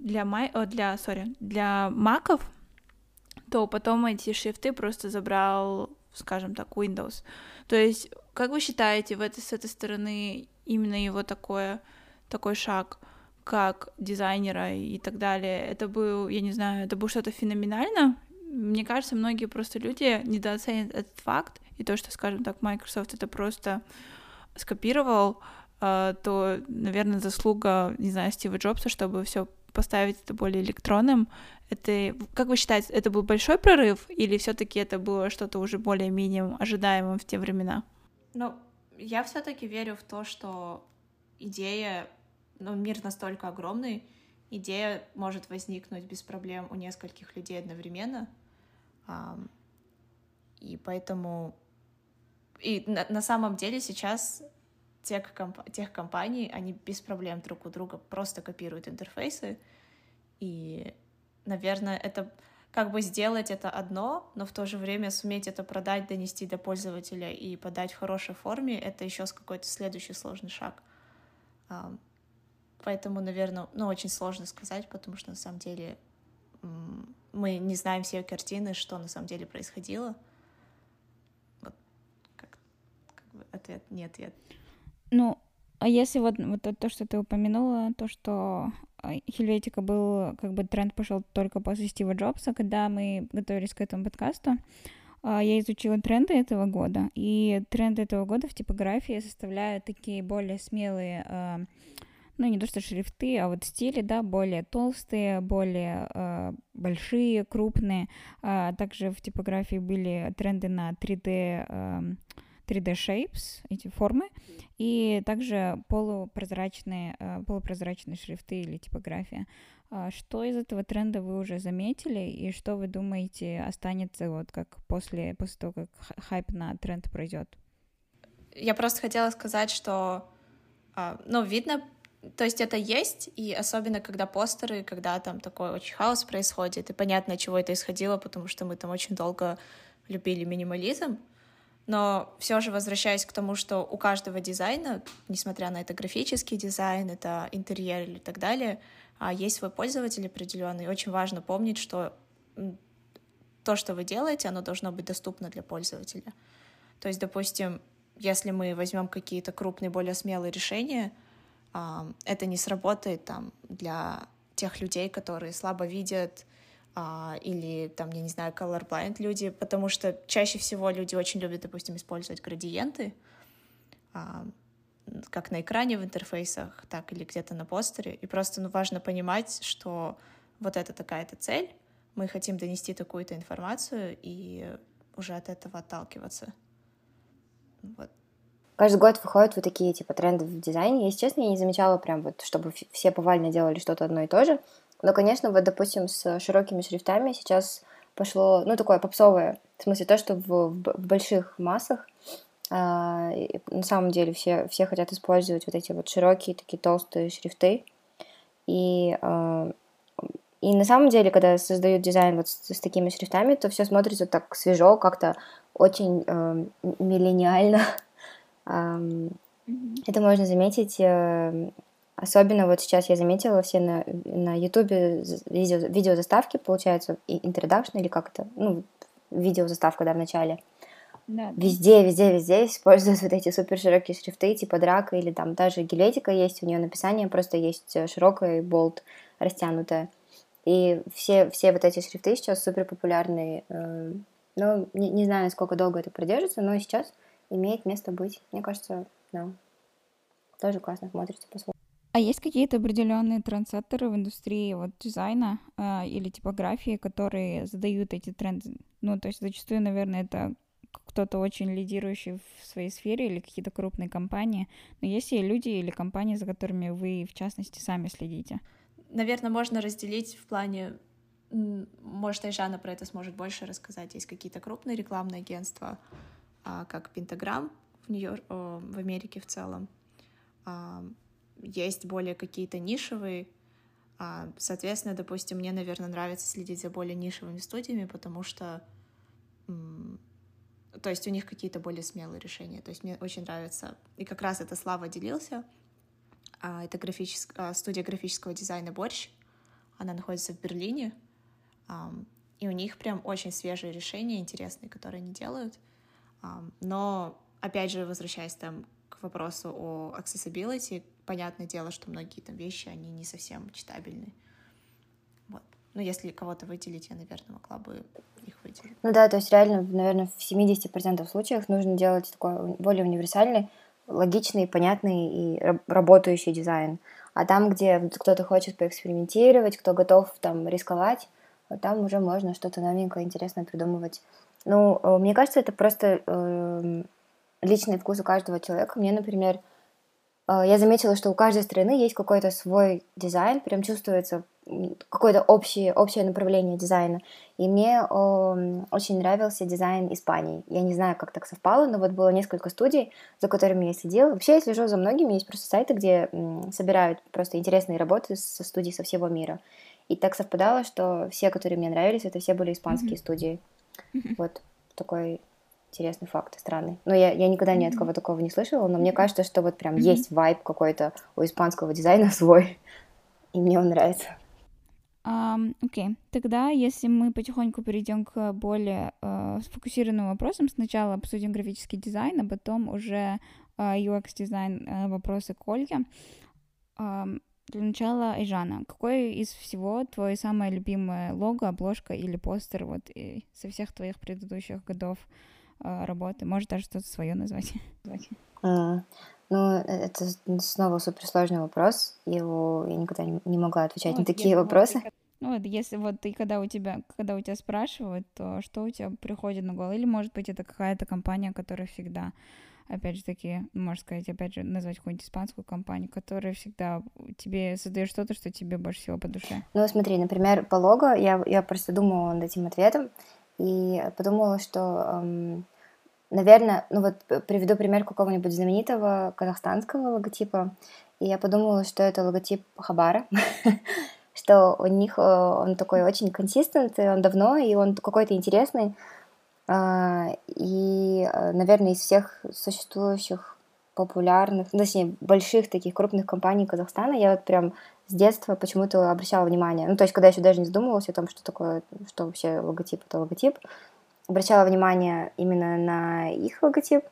для май, о, для, sorry, для маков, то потом эти шрифты просто забрал, скажем так, Windows. То есть, как вы считаете, в этой, с этой стороны именно его такое, такой шаг, как дизайнера и так далее, это был, я не знаю, это было что-то феноменально? Мне кажется, многие просто люди недооценят этот факт, и то, что, скажем так, Microsoft это просто скопировал, а, то, наверное, заслуга, не знаю, Стива Джобса, чтобы все поставить это более электронным. Это, как вы считаете, это был большой прорыв или все-таки это было что-то уже более-менее ожидаемым в те времена? Ну, я все-таки верю в то, что идея, ну, мир настолько огромный, идея может возникнуть без проблем у нескольких людей одновременно. И поэтому... И на, на самом деле сейчас тех, комп... тех компаний, они без проблем друг у друга просто копируют интерфейсы. И, наверное, это как бы сделать это одно, но в то же время суметь это продать, донести до пользователя и подать в хорошей форме, это еще какой-то следующий сложный шаг. Поэтому, наверное, ну, очень сложно сказать, потому что на самом деле мы не знаем все картины, что на самом деле происходило. Вот как, как бы ответ не ответ. Ну, а если вот, вот то, что ты упомянула, то, что а, Хельветика был, как бы тренд пошел только после Стива Джобса, когда мы готовились к этому подкасту, а, я изучила тренды этого года, и тренды этого года в типографии составляют такие более смелые, а, ну, не то что шрифты, а вот стили, да, более толстые, более большие, крупные. Также в типографии были тренды на 3D 3D shapes, эти формы, и также полупрозрачные, э, полупрозрачные шрифты или типография. А что из этого тренда вы уже заметили, и что вы думаете останется вот как после, после того, как хайп на тренд пройдет? Я просто хотела сказать, что, а, ну, видно, то есть это есть, и особенно когда постеры, когда там такой очень хаос происходит, и понятно, от чего это исходило, потому что мы там очень долго любили минимализм, но все же возвращаясь к тому, что у каждого дизайна, несмотря на это графический дизайн, это интерьер или так далее, а, есть свой пользователь определенный. очень важно помнить, что то, что вы делаете, оно должно быть доступно для пользователя. То есть, допустим, если мы возьмем какие-то крупные, более смелые решения, это не сработает там для тех людей, которые слабо видят, а, или там, я не знаю, colorblind люди, потому что чаще всего люди очень любят, допустим, использовать градиенты, а, как на экране в интерфейсах, так или где-то на постере. И просто ну, важно понимать, что вот это такая-то цель, мы хотим донести такую-то информацию и уже от этого отталкиваться. Вот. Каждый год выходят вот такие типа тренды в дизайне. Если честно, я не замечала прям вот, чтобы все повально делали что-то одно и то же. Но, конечно, вот, допустим, с широкими шрифтами сейчас пошло, ну, такое попсовое, в смысле то, что в, в больших массах а, на самом деле все, все хотят использовать вот эти вот широкие, такие толстые шрифты. И, а, и на самом деле, когда создают дизайн вот с, с такими шрифтами, то все смотрится так свежо, как-то очень э, миллениально. Это можно заметить э, Особенно вот сейчас я заметила все на, на Ютубе видео, видеозаставки, получается, introduction или как это, ну, видеозаставка, да, в начале. Да, везде, везде, везде используют вот эти супер широкие шрифты, типа драка или там даже гелетика есть, у нее написание просто есть э, широкое, болт растянутое. И все, все вот эти шрифты сейчас супер популярные. Э, ну, не, не знаю, сколько долго это продержится, но сейчас имеет место быть. Мне кажется, да. Тоже классно смотрится по-своему. А есть какие-то определенные трендсеттеры в индустрии вот дизайна э, или типографии, которые задают эти тренды? Ну, то есть зачастую, наверное, это кто-то очень лидирующий в своей сфере или какие-то крупные компании. Но есть и люди или компании, за которыми вы, в частности, сами следите? Наверное, можно разделить в плане может, Айжана про это сможет больше рассказать. Есть какие-то крупные рекламные агентства, а, как Пентаграм в, нью в Америке в целом. А, есть более какие-то нишевые. А, соответственно, допустим, мне, наверное, нравится следить за более нишевыми студиями, потому что то есть у них какие-то более смелые решения. То есть мне очень нравится. И как раз это Слава делился. Это графическ... студия графического дизайна «Борщ». Она находится в Берлине. И у них прям очень свежие решения, интересные, которые они делают. Но, опять же, возвращаясь там к вопросу о accessibility, понятное дело, что многие там вещи, они не совсем читабельны. Вот. Но если кого-то выделить, я, наверное, могла бы их выделить. Ну да, то есть реально, наверное, в 70% случаев нужно делать такой более универсальный, логичный, понятный и работающий дизайн. А там, где кто-то хочет поэкспериментировать, кто готов там рисковать, там уже можно что-то новенькое, интересное придумывать. Ну, э, мне кажется, это просто э, личный вкус у каждого человека. Мне, например, я заметила, что у каждой страны есть какой-то свой дизайн, прям чувствуется какое-то общее, общее направление дизайна. И мне э, очень нравился дизайн Испании. Я не знаю, как так совпало, но вот было несколько студий, за которыми я следила. Вообще я слежу за многими, есть просто сайты, где э, собирают просто интересные работы со студий со всего мира. И так совпадало, что все, которые мне нравились, это все были испанские mm-hmm. студии. Mm-hmm. Вот такой интересный факт, странный. Но я, я никогда ни от кого такого не слышала, но мне кажется, что вот прям есть вайб какой-то у испанского дизайна свой, и мне он нравится. Окей, um, okay. тогда если мы потихоньку перейдем к более uh, сфокусированным вопросам, сначала обсудим графический дизайн, а потом уже uh, UX-дизайн uh, вопросы к Ольге. Um, для начала, Айжана, какой из всего твое самое любимое лого, обложка или постер вот и со всех твоих предыдущих годов э, работы? Может даже что-то свое назвать? Mm. Ну, это снова суперсложный вопрос. Его я никогда не, могла отвечать ну, на такие вопросы. Вот, ну, вот если вот ты когда у тебя, когда у тебя спрашивают, то что у тебя приходит на голову? Или, может быть, это какая-то компания, которая всегда опять же таки, можно сказать, опять же, назвать какую-нибудь испанскую компанию, которая всегда тебе создает что-то, что тебе больше всего по душе? Ну, смотри, например, по лого я, я просто думала над этим ответом и подумала, что, эм, наверное, ну вот приведу пример какого-нибудь знаменитого казахстанского логотипа, и я подумала, что это логотип Хабара, что у них э, он такой очень консистентный, он давно, и он какой-то интересный, а, и, э, наверное, из всех существующих популярных, ну, точнее, больших таких крупных компаний Казахстана, я вот прям с детства почему-то обращала внимание. Ну, то есть, когда еще даже не задумывалась о том, что такое, что вообще логотип, это логотип, обращала внимание именно на их логотип.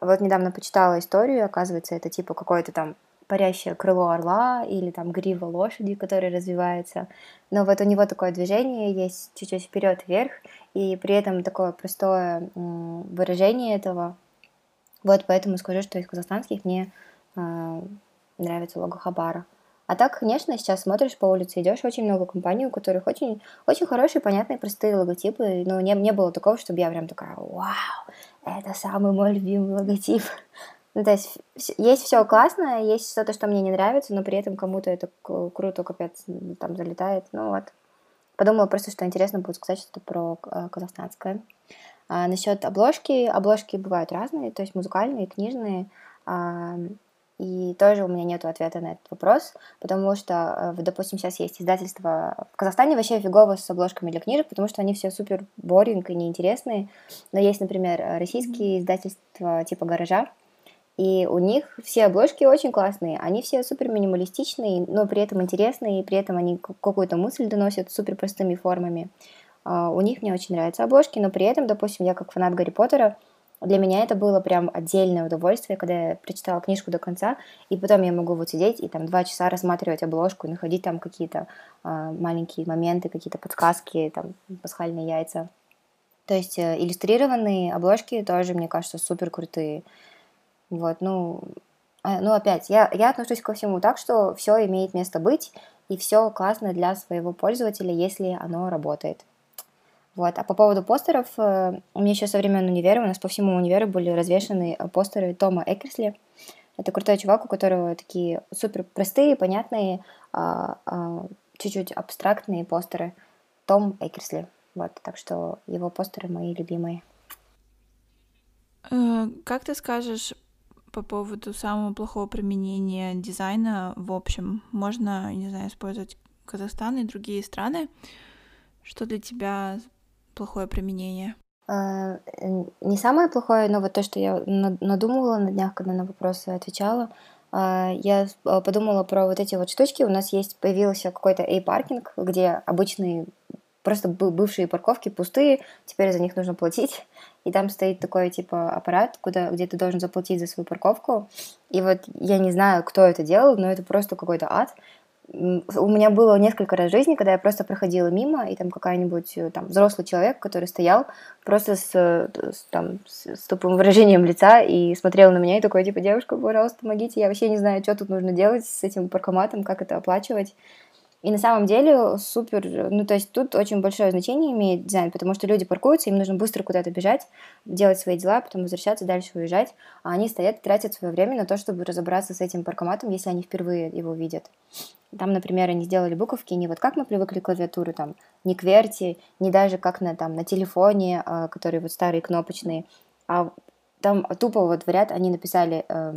Вот недавно почитала историю, оказывается, это типа какое-то там парящее крыло орла или там грива лошади, которая развивается. Но вот у него такое движение есть чуть-чуть вперед-вверх, и при этом такое простое выражение этого. Вот поэтому скажу, что из казахстанских мне э, нравится лого Хабара. А так, конечно, сейчас смотришь по улице, идешь, очень много компаний, у которых очень, очень хорошие, понятные, простые логотипы. Но не, не было такого, чтобы я прям такая, вау, это самый мой любимый логотип. Ну, то есть есть все классно, есть что-то, что мне не нравится, но при этом кому-то это круто, капец, там залетает. Ну вот. Подумала просто, что интересно будет сказать что-то про э, казахстанское. А, насчет обложки. Обложки бывают разные, то есть музыкальные, книжные. А, и тоже у меня нет ответа на этот вопрос, потому что, э, допустим, сейчас есть издательства... В Казахстане вообще фигово с обложками для книжек, потому что они все супер боринг и неинтересные. Но есть, например, российские издательства типа «Гаража», и у них все обложки очень классные, они все супер минималистичные, но при этом интересные, и при этом они какую-то мысль доносят супер простыми формами. Uh, у них мне очень нравятся обложки, но при этом, допустим, я как фанат Гарри Поттера, для меня это было прям отдельное удовольствие, когда я прочитала книжку до конца, и потом я могу вот сидеть и там два часа рассматривать обложку и находить там какие-то uh, маленькие моменты, какие-то подсказки, там пасхальные яйца. То есть э, иллюстрированные обложки тоже, мне кажется, супер крутые. Вот, ну, А, ну, опять, я, я отношусь ко всему так, что все имеет место быть, и все классно для своего пользователя, если оно работает. Вот. А по поводу постеров, э, у меня еще со времен универа, у нас по всему универу были развешаны э, постеры Тома Экерсли. Это крутой чувак, у которого такие супер простые, понятные, а, а, чуть-чуть абстрактные постеры. Том Экерсли. Вот, так что его постеры мои любимые. Э, как ты скажешь по поводу самого плохого применения дизайна в общем? Можно, не знаю, использовать Казахстан и другие страны? Что для тебя плохое применение? А, не самое плохое, но вот то, что я надумывала на днях, когда на вопросы отвечала, а, я а, подумала про вот эти вот штучки. У нас есть, появился какой-то A-паркинг, где обычные просто бывшие парковки пустые, теперь за них нужно платить. И там стоит такой, типа, аппарат, куда, где ты должен заплатить за свою парковку. И вот я не знаю, кто это делал, но это просто какой-то ад у меня было несколько раз в жизни, когда я просто проходила мимо, и там какая-нибудь э, там взрослый человек, который стоял просто с, с, там, с тупым выражением лица и смотрел на меня и такой, типа, девушка, пожалуйста, помогите, я вообще не знаю, что тут нужно делать с этим паркоматом, как это оплачивать. И на самом деле супер, ну то есть тут очень большое значение имеет дизайн, потому что люди паркуются, им нужно быстро куда-то бежать, делать свои дела, потом возвращаться, дальше уезжать, а они стоят тратят свое время на то, чтобы разобраться с этим паркоматом, если они впервые его видят. Там, например, они сделали буковки не вот как мы привыкли к клавиатуре, там, не кверти, не даже как на, там, на телефоне, э, которые вот старые кнопочные, а там тупо вот в ряд они написали э,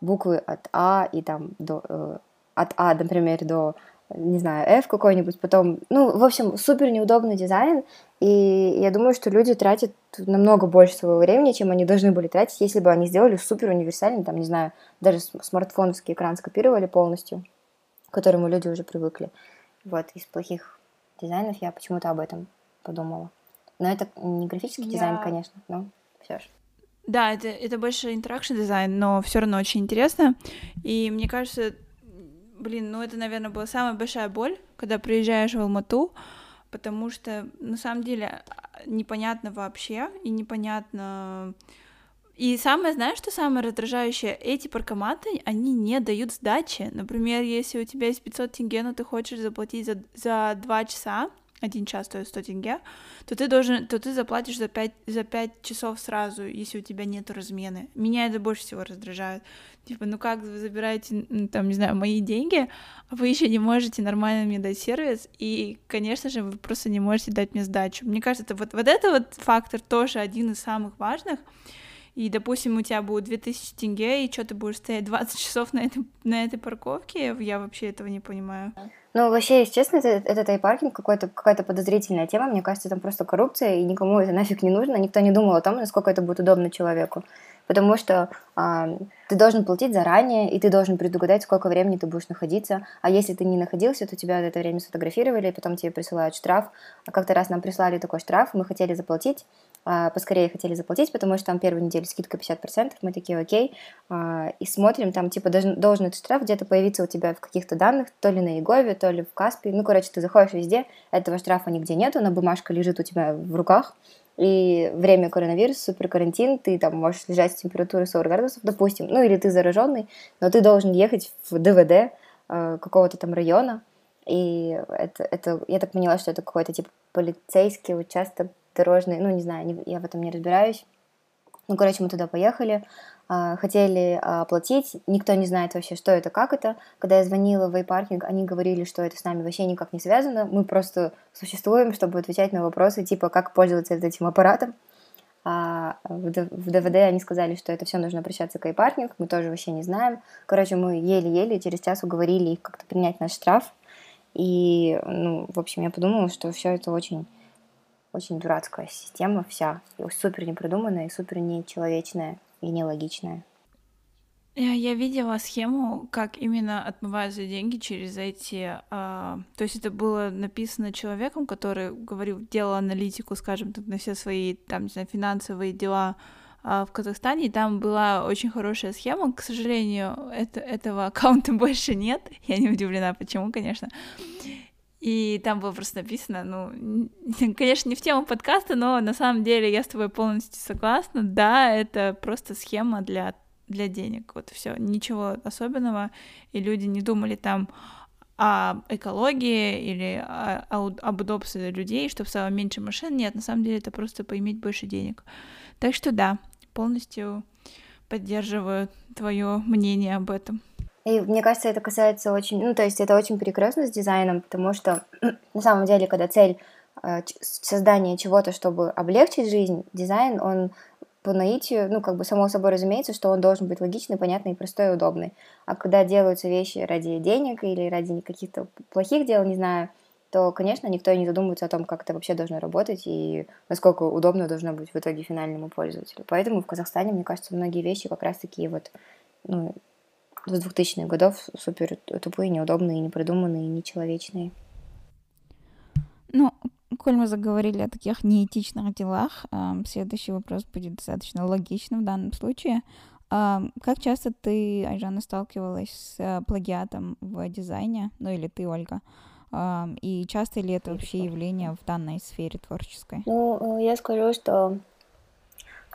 буквы от А и там до, э, от А, например, до, не знаю, F какой-нибудь, потом, ну, в общем, супер неудобный дизайн, и я думаю, что люди тратят намного больше своего времени, чем они должны были тратить, если бы они сделали супер универсальный, там, не знаю, даже смартфоновский экран скопировали полностью к которому люди уже привыкли. Вот, из плохих дизайнов я почему-то об этом подумала. Но это не графический я... дизайн, конечно, но все же. Да, это, это больше interaction design, но все равно очень интересно. И мне кажется, блин, ну это, наверное, была самая большая боль, когда приезжаешь в Алмату, потому что на самом деле непонятно вообще, и непонятно и самое, знаешь, что самое раздражающее? Эти паркоматы, они не дают сдачи. Например, если у тебя есть 500 тенге, но ты хочешь заплатить за, за 2 часа, один час стоит 100 тенге, то ты должен, то ты заплатишь за 5, за 5 часов сразу, если у тебя нет размены. Меня это больше всего раздражает. Типа, ну как вы забираете, там, не знаю, мои деньги, а вы еще не можете нормально мне дать сервис, и, конечно же, вы просто не можете дать мне сдачу. Мне кажется, это вот, вот это вот фактор тоже один из самых важных, и, допустим, у тебя будет 2000 тенге, и что ты будешь стоять 20 часов на этой, на этой парковке, я вообще этого не понимаю. Ну, вообще, если честно, это, это тайпаркинг какой-то, какая-то подозрительная тема. Мне кажется, там просто коррупция, и никому это нафиг не нужно. Никто не думал о том, насколько это будет удобно человеку. Потому что а, ты должен платить заранее, и ты должен предугадать, сколько времени ты будешь находиться. А если ты не находился, то тебя за это время сфотографировали, и потом тебе присылают штраф. А как-то раз нам прислали такой штраф, мы хотели заплатить, поскорее хотели заплатить, потому что там первую неделю скидка 50%, мы такие, окей, а, и смотрим, там типа должен, должен этот штраф где-то появиться у тебя в каких-то данных, то ли на Егове, то ли в Каспе, ну, короче, ты заходишь везде, этого штрафа нигде нету, на бумажка лежит у тебя в руках, и время коронавируса, супер карантин, ты там можешь лежать с температурой 40 градусов, допустим, ну, или ты зараженный, но ты должен ехать в ДВД а, какого-то там района, и это, это, я так поняла, что это какой-то типа полицейский участок дорожный, ну, не знаю, я в этом не разбираюсь. Ну, короче, мы туда поехали, а, хотели оплатить, никто не знает вообще, что это, как это. Когда я звонила в вейпаркинг, они говорили, что это с нами вообще никак не связано, мы просто существуем, чтобы отвечать на вопросы, типа, как пользоваться этим аппаратом. А в ДВД они сказали, что это все нужно обращаться к вейпаркинг, мы тоже вообще не знаем. Короче, мы еле-еле через час уговорили их как-то принять наш штраф. И, ну, в общем, я подумала, что все это очень очень дурацкая система вся, и супер непродуманная, и супер нечеловечная и нелогичная. Я, я видела схему, как именно отмываются деньги через эти... А, то есть это было написано человеком, который говорил, делал аналитику, скажем так, на все свои там, не знаю, финансовые дела а, в Казахстане, и там была очень хорошая схема. К сожалению, это, этого аккаунта больше нет. Я не удивлена, почему, конечно. И там было просто написано, ну, конечно, не в тему подкаста, но на самом деле я с тобой полностью согласна. Да, это просто схема для для денег. Вот все, ничего особенного, и люди не думали там о экологии или о, о, об удобстве людей, чтобы стало меньше машин. Нет, на самом деле это просто поиметь больше денег. Так что да, полностью поддерживаю твое мнение об этом. И мне кажется, это касается очень, ну, то есть это очень перекрестно с дизайном, потому что на самом деле, когда цель э, создания чего-то, чтобы облегчить жизнь, дизайн, он по наитию, ну, как бы само собой разумеется, что он должен быть логичный, понятный, простой и удобный. А когда делаются вещи ради денег или ради каких-то плохих дел, не знаю, то, конечно, никто не задумывается о том, как это вообще должно работать и насколько удобно должно быть в итоге финальному пользователю. Поэтому в Казахстане, мне кажется, многие вещи как раз такие вот, ну, с 2000-х годов супер тупые, неудобные, непродуманные, нечеловечные. Ну, коль мы заговорили о таких неэтичных делах, следующий вопрос будет достаточно логичным в данном случае. Как часто ты, Айжана, сталкивалась с э, плагиатом в дизайне, ну или ты, Ольга? И часто ли это вообще явление в данной сфере творческой? Ну, э, я скажу, что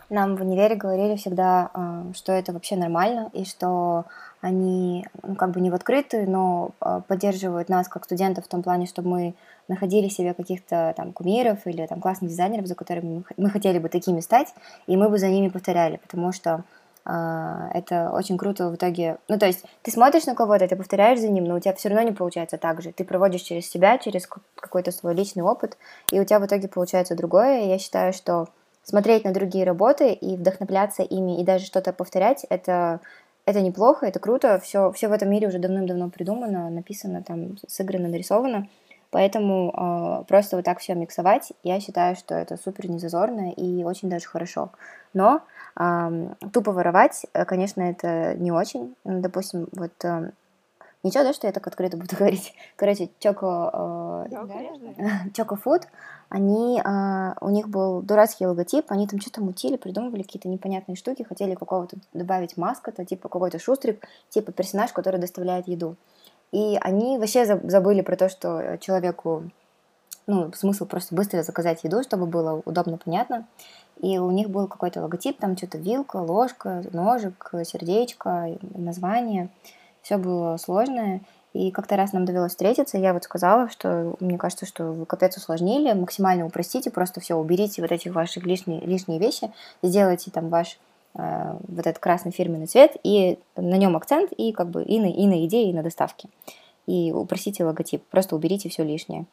нам в универе говорили всегда, что это вообще нормально, и что они ну, как бы не в открытую, но поддерживают нас как студентов в том плане, чтобы мы находили себе каких-то там кумиров или там классных дизайнеров, за которыми мы хотели бы такими стать, и мы бы за ними повторяли, потому что э, это очень круто в итоге. Ну, то есть ты смотришь на кого-то, ты повторяешь за ним, но у тебя все равно не получается так же. Ты проводишь через себя, через какой-то свой личный опыт, и у тебя в итоге получается другое. Я считаю, что смотреть на другие работы и вдохновляться ими, и даже что-то повторять, это это неплохо, это круто, все, все в этом мире уже давным-давно придумано, написано, там, сыграно, нарисовано. Поэтому э, просто вот так все миксовать, я считаю, что это супер незазорно и очень даже хорошо. Но э, тупо воровать, э, конечно, это не очень. Допустим, вот э, ничего, да, что я так открыто буду говорить. Короче, Choco, э, Choco Food, они, э, у них был дурацкий логотип, они там что-то мутили, придумывали какие-то непонятные штуки, хотели какого-то добавить маскота, типа какой-то шустрик, типа персонаж, который доставляет еду. И они вообще забыли про то, что человеку, ну, смысл просто быстро заказать еду, чтобы было удобно, понятно. И у них был какой-то логотип, там что-то вилка, ложка, ножик, сердечко, название. Все было сложное. И как-то раз нам довелось встретиться, я вот сказала, что мне кажется, что вы капец усложнили, максимально упростите, просто все, уберите вот эти ваши лишние, лишние вещи, сделайте там ваш Э, вот этот красный фирменный цвет, и на нем акцент, и как бы и на, и на идее, и на доставке. И упростите логотип, просто уберите все лишнее.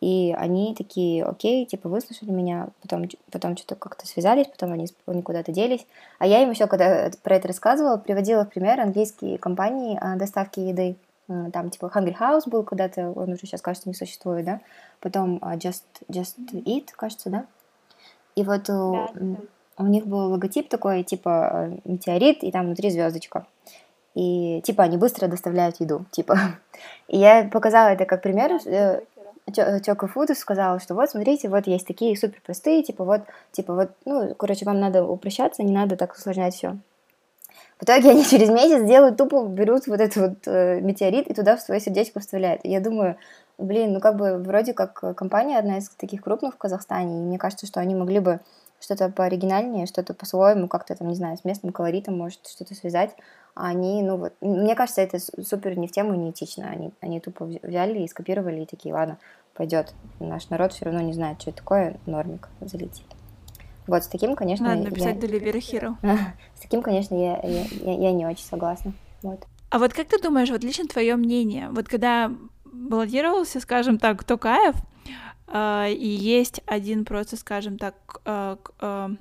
И они такие, окей, типа, выслушали меня, потом, потом что-то как-то связались, потом они, они куда-то делись. А я им еще, когда про это рассказывала, приводила в пример английские компании а, доставки еды. Там, типа, Hungry House был куда-то, он уже сейчас, кажется, не существует, да? Потом а, Just, Just Eat, кажется, да? И вот да, да у них был логотип такой, типа э, метеорит, и там внутри звездочка. И типа они быстро доставляют еду, типа. И я показала это как пример. Тёка Фудус сказала, что вот, смотрите, вот есть такие супер простые, типа вот, типа вот, ну, короче, вам надо упрощаться, не надо так усложнять все. В итоге они через месяц делают, тупо берут вот этот вот э, метеорит и туда в свое сердечко вставляют. Я думаю, блин, ну как бы вроде как компания одна из таких крупных в Казахстане, и мне кажется, что они могли бы что-то пооригинальнее, что-то по-своему, как-то там, не знаю, с местным колоритом может что-то связать. А они, ну вот, мне кажется, это супер не в тему, не этично. Они, они тупо взяли и скопировали, и такие, ладно, пойдет. Наш народ все равно не знает, что это такое, нормик залетит. Вот, с таким, конечно... Надо написать я... Delivery Hero. с таким, конечно, я, я, я, я не очень согласна. Вот. А вот как ты думаешь, вот лично твое мнение, вот когда баллотировался, скажем так, Токаев, и есть один просто, скажем так, uh, uh,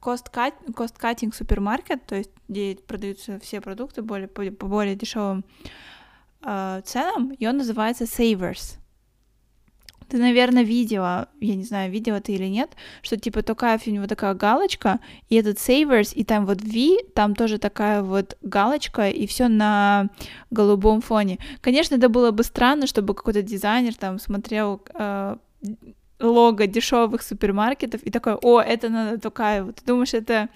cost-cutting супермаркет, то есть где продаются все продукты более, по более дешевым ценам, и он называется Savers. Ты, наверное, видела, я не знаю, видела ты или нет, что типа такая у него такая галочка, и этот Savers, и там вот V, там тоже такая вот галочка, и все на голубом фоне. Конечно, это было бы странно, чтобы какой-то дизайнер там смотрел э, лого дешевых супермаркетов и такой, о, это надо такая вот. Ты думаешь, это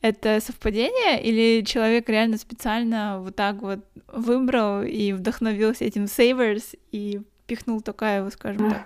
это совпадение или человек реально специально вот так вот выбрал и вдохновился этим Savers и впихнул Токаева, скажем так?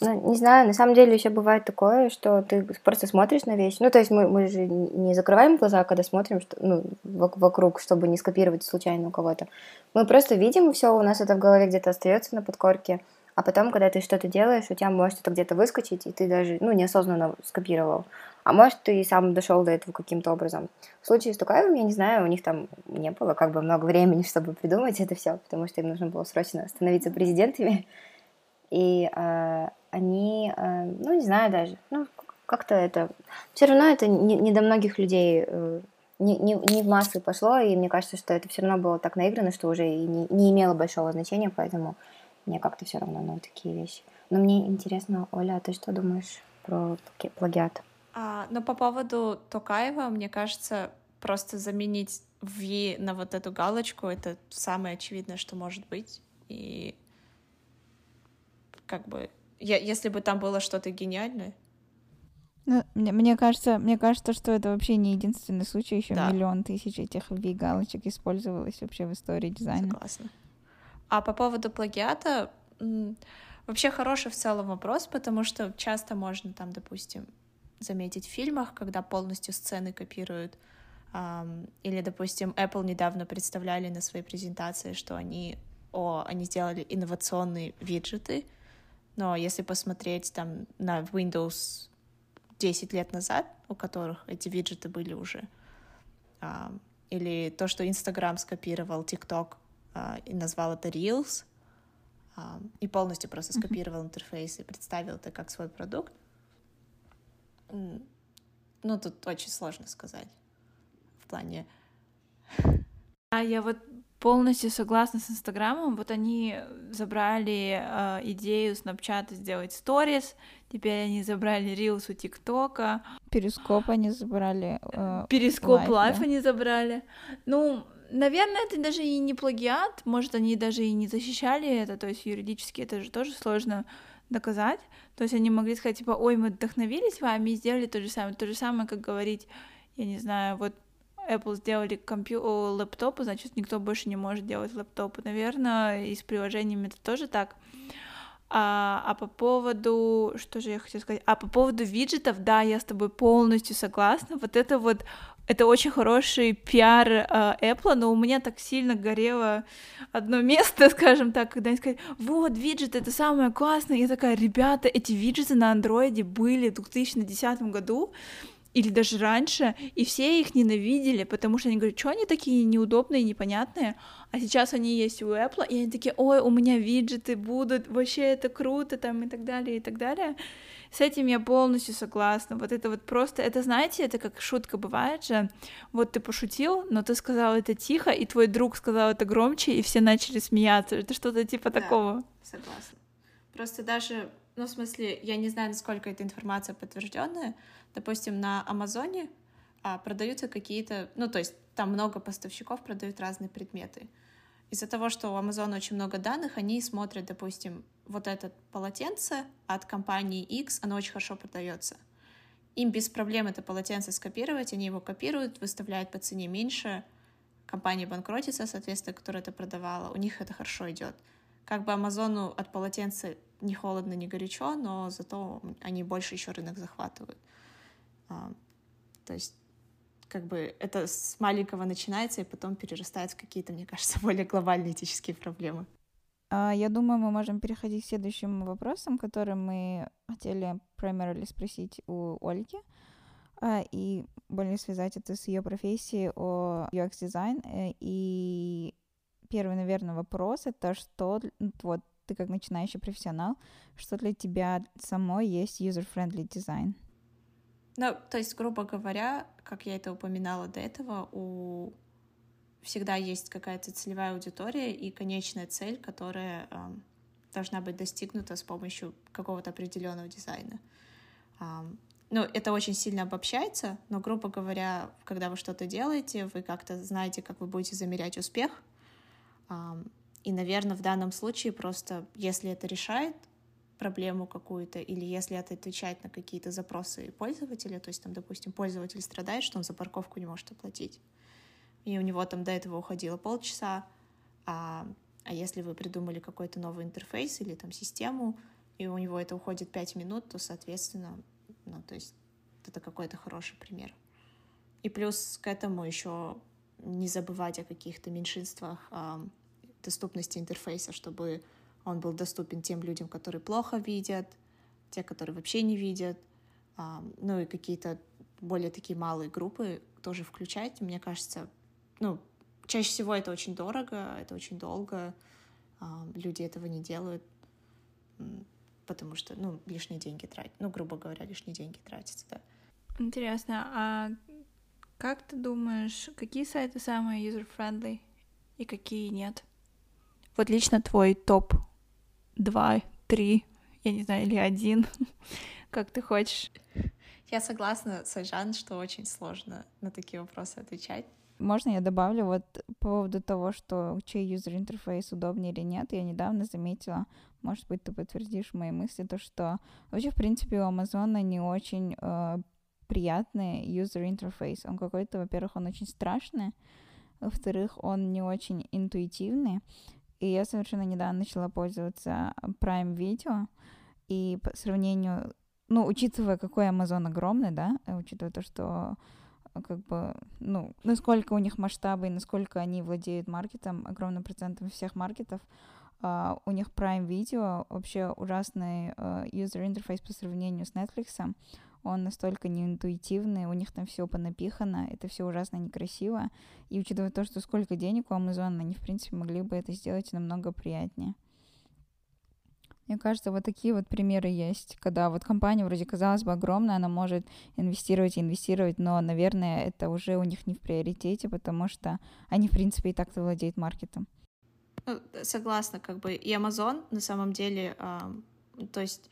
Ну, не знаю, на самом деле еще бывает такое, что ты просто смотришь на вещь. Ну, то есть мы, мы же не закрываем глаза, когда смотрим что, ну, вокруг, чтобы не скопировать случайно у кого-то. Мы просто видим все, у нас это в голове где-то остается на подкорке. А потом, когда ты что-то делаешь, у тебя может это где-то выскочить, и ты даже, ну, неосознанно скопировал. А может, ты сам дошел до этого каким-то образом. В случае с Тукаевым, я не знаю, у них там не было как бы много времени, чтобы придумать это все, потому что им нужно было срочно становиться президентами. И э, они, э, ну, не знаю даже, ну, как-то это... Все равно это не, не до многих людей э, не, не, не в массы пошло, и мне кажется, что это все равно было так наиграно, что уже и не, не имело большого значения, поэтому мне как-то все равно на такие вещи. Но мне интересно, Оля, а ты что думаешь про плагиат? А, но по поводу Токаева, мне кажется, просто заменить V на вот эту галочку — это самое очевидное, что может быть. И как бы, я, если бы там было что-то гениальное, ну, мне, мне кажется, мне кажется, что это вообще не единственный случай, еще да. миллион тысяч этих V-галочек использовалось вообще в истории дизайна. Согласна. А по поводу плагиата, вообще хороший в целом вопрос, потому что часто можно там, допустим, заметить в фильмах, когда полностью сцены копируют. Или, допустим, Apple недавно представляли на своей презентации, что они, о, они сделали инновационные виджеты, но если посмотреть там на Windows 10 лет назад, у которых эти виджеты были уже, или то, что Instagram скопировал TikTok а, и назвал это Reels, и полностью просто скопировал интерфейс и представил это как свой продукт. Ну, тут очень сложно сказать в плане... А я вот полностью согласна с Инстаграмом. Вот они забрали э, идею Снапчата сделать сторис, теперь они забрали Reels у ТикТока. Перископ они забрали. Э, Перископ Live да. они забрали. Ну, наверное, это даже и не плагиат, может, они даже и не защищали это, то есть юридически это же тоже сложно доказать. То есть они могли сказать, типа, ой, мы вдохновились вами и сделали то же самое. То же самое, как говорить, я не знаю, вот Apple сделали компью... лэптопы, значит, никто больше не может делать лэптопы. Наверное, и с приложениями это тоже так. А, а по поводу, что же я хотела сказать? А по поводу виджетов, да, я с тобой полностью согласна. Вот это вот это очень хороший пиар э, Apple, но у меня так сильно горело одно место, скажем так, когда они сказали, вот, виджет, это самое классное. Я такая, ребята, эти виджеты на андроиде были в 2010 году, или даже раньше, и все их ненавидели, потому что они говорят, что они такие неудобные, непонятные, а сейчас они есть у Apple, и они такие, ой, у меня виджеты будут, вообще это круто, там, и так далее, и так далее. С этим я полностью согласна. Вот это вот просто, это, знаете, это как шутка бывает же. Вот ты пошутил, но ты сказал это тихо, и твой друг сказал это громче, и все начали смеяться. Это что-то типа да, такого. Согласна. Просто даже, ну, в смысле, я не знаю, насколько эта информация подтвержденная. Допустим, на Амазоне а, продаются какие-то, ну, то есть там много поставщиков продают разные предметы из-за того, что у Amazon очень много данных, они смотрят, допустим, вот это полотенце от компании X, оно очень хорошо продается. Им без проблем это полотенце скопировать, они его копируют, выставляют по цене меньше, компания банкротится, соответственно, которая это продавала, у них это хорошо идет. Как бы Амазону от полотенца не холодно, не горячо, но зато они больше еще рынок захватывают. А, то есть как бы это с маленького начинается и потом перерастает в какие-то, мне кажется, более глобальные этические проблемы. А, я думаю, мы можем переходить к следующим вопросам, которые мы хотели primarily спросить у Ольги а, и более связать это с ее профессией о UX дизайн. Э, и первый, наверное, вопрос это что вот ты как начинающий профессионал, что для тебя самой есть user-friendly дизайн? Ну, то есть, грубо говоря, как я это упоминала до этого, у всегда есть какая-то целевая аудитория и конечная цель, которая э, должна быть достигнута с помощью какого-то определенного дизайна. Э, ну, это очень сильно обобщается, но, грубо говоря, когда вы что-то делаете, вы как-то знаете, как вы будете замерять успех. Э, и, наверное, в данном случае просто, если это решает проблему какую-то, или если это отвечать на какие-то запросы пользователя, то есть там, допустим, пользователь страдает, что он за парковку не может оплатить, и у него там до этого уходило полчаса, а А если вы придумали какой-то новый интерфейс или там систему, и у него это уходит 5 минут, то, соответственно, ну, то есть это какой-то хороший пример. И плюс к этому еще не забывать о каких-то меньшинствах э, доступности интерфейса, чтобы он был доступен тем людям, которые плохо видят, те, которые вообще не видят, э, ну и какие-то более такие малые группы тоже включать. Мне кажется, ну, чаще всего это очень дорого, это очень долго, э, люди этого не делают, потому что, ну, лишние деньги тратят, ну, грубо говоря, лишние деньги тратятся, да. Интересно, а как ты думаешь, какие сайты самые user-friendly и какие нет? Вот лично твой топ 2, 3, я не знаю, или один, как ты хочешь. Я согласна с Айжан, что очень сложно на такие вопросы отвечать. Можно я добавлю вот по поводу того, что чей юзер интерфейс удобнее или нет, я недавно заметила, может быть, ты подтвердишь мои мысли, то что вообще, в принципе, у Амазона не очень э, приятный user интерфейс. Он какой-то, во-первых, он очень страшный, во-вторых, он не очень интуитивный. И я совершенно недавно начала пользоваться Prime Video, и по сравнению, ну, учитывая, какой Amazon огромный, да, учитывая то, что как бы, ну, насколько у них масштабы и насколько они владеют маркетом, огромным процентом всех маркетов, uh, у них Prime Video вообще ужасный user интерфейс по сравнению с Netflix он настолько неинтуитивный, у них там все понапихано, это все ужасно некрасиво. И учитывая то, что сколько денег у Amazon, они, в принципе, могли бы это сделать намного приятнее. Мне кажется, вот такие вот примеры есть, когда вот компания вроде казалось бы огромная, она может инвестировать и инвестировать, но, наверное, это уже у них не в приоритете, потому что они, в принципе, и так-то владеют маркетом. Ну, согласна, как бы и Amazon на самом деле, э, то есть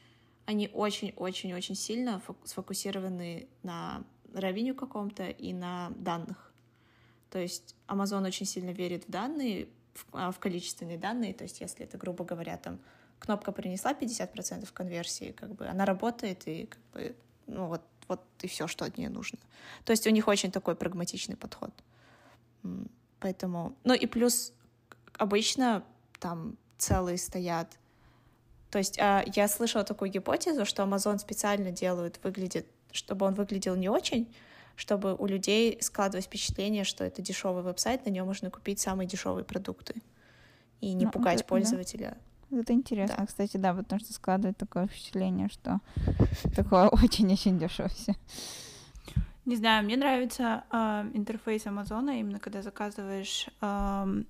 они очень-очень-очень сильно сфокусированы на ревеню каком-то и на данных. То есть Amazon очень сильно верит в данные, в, а, в количественные данные, то есть если это, грубо говоря, там кнопка принесла 50% конверсии, как бы она работает, и как бы, ну вот, вот и все, что от нее нужно. То есть у них очень такой прагматичный подход. Поэтому, ну и плюс обычно там целые стоят то есть а, я слышала такую гипотезу, что Amazon специально делают, выглядит, чтобы он выглядел не очень, чтобы у людей складывалось впечатление, что это дешевый веб-сайт, на нем можно купить самые дешевые продукты и не ну, пугать это, пользователя. Да. Это интересно, да. кстати, да, потому что складывает такое впечатление, что такое очень-очень дешево все. Не знаю, мне нравится э, интерфейс Амазона, именно когда заказываешь э,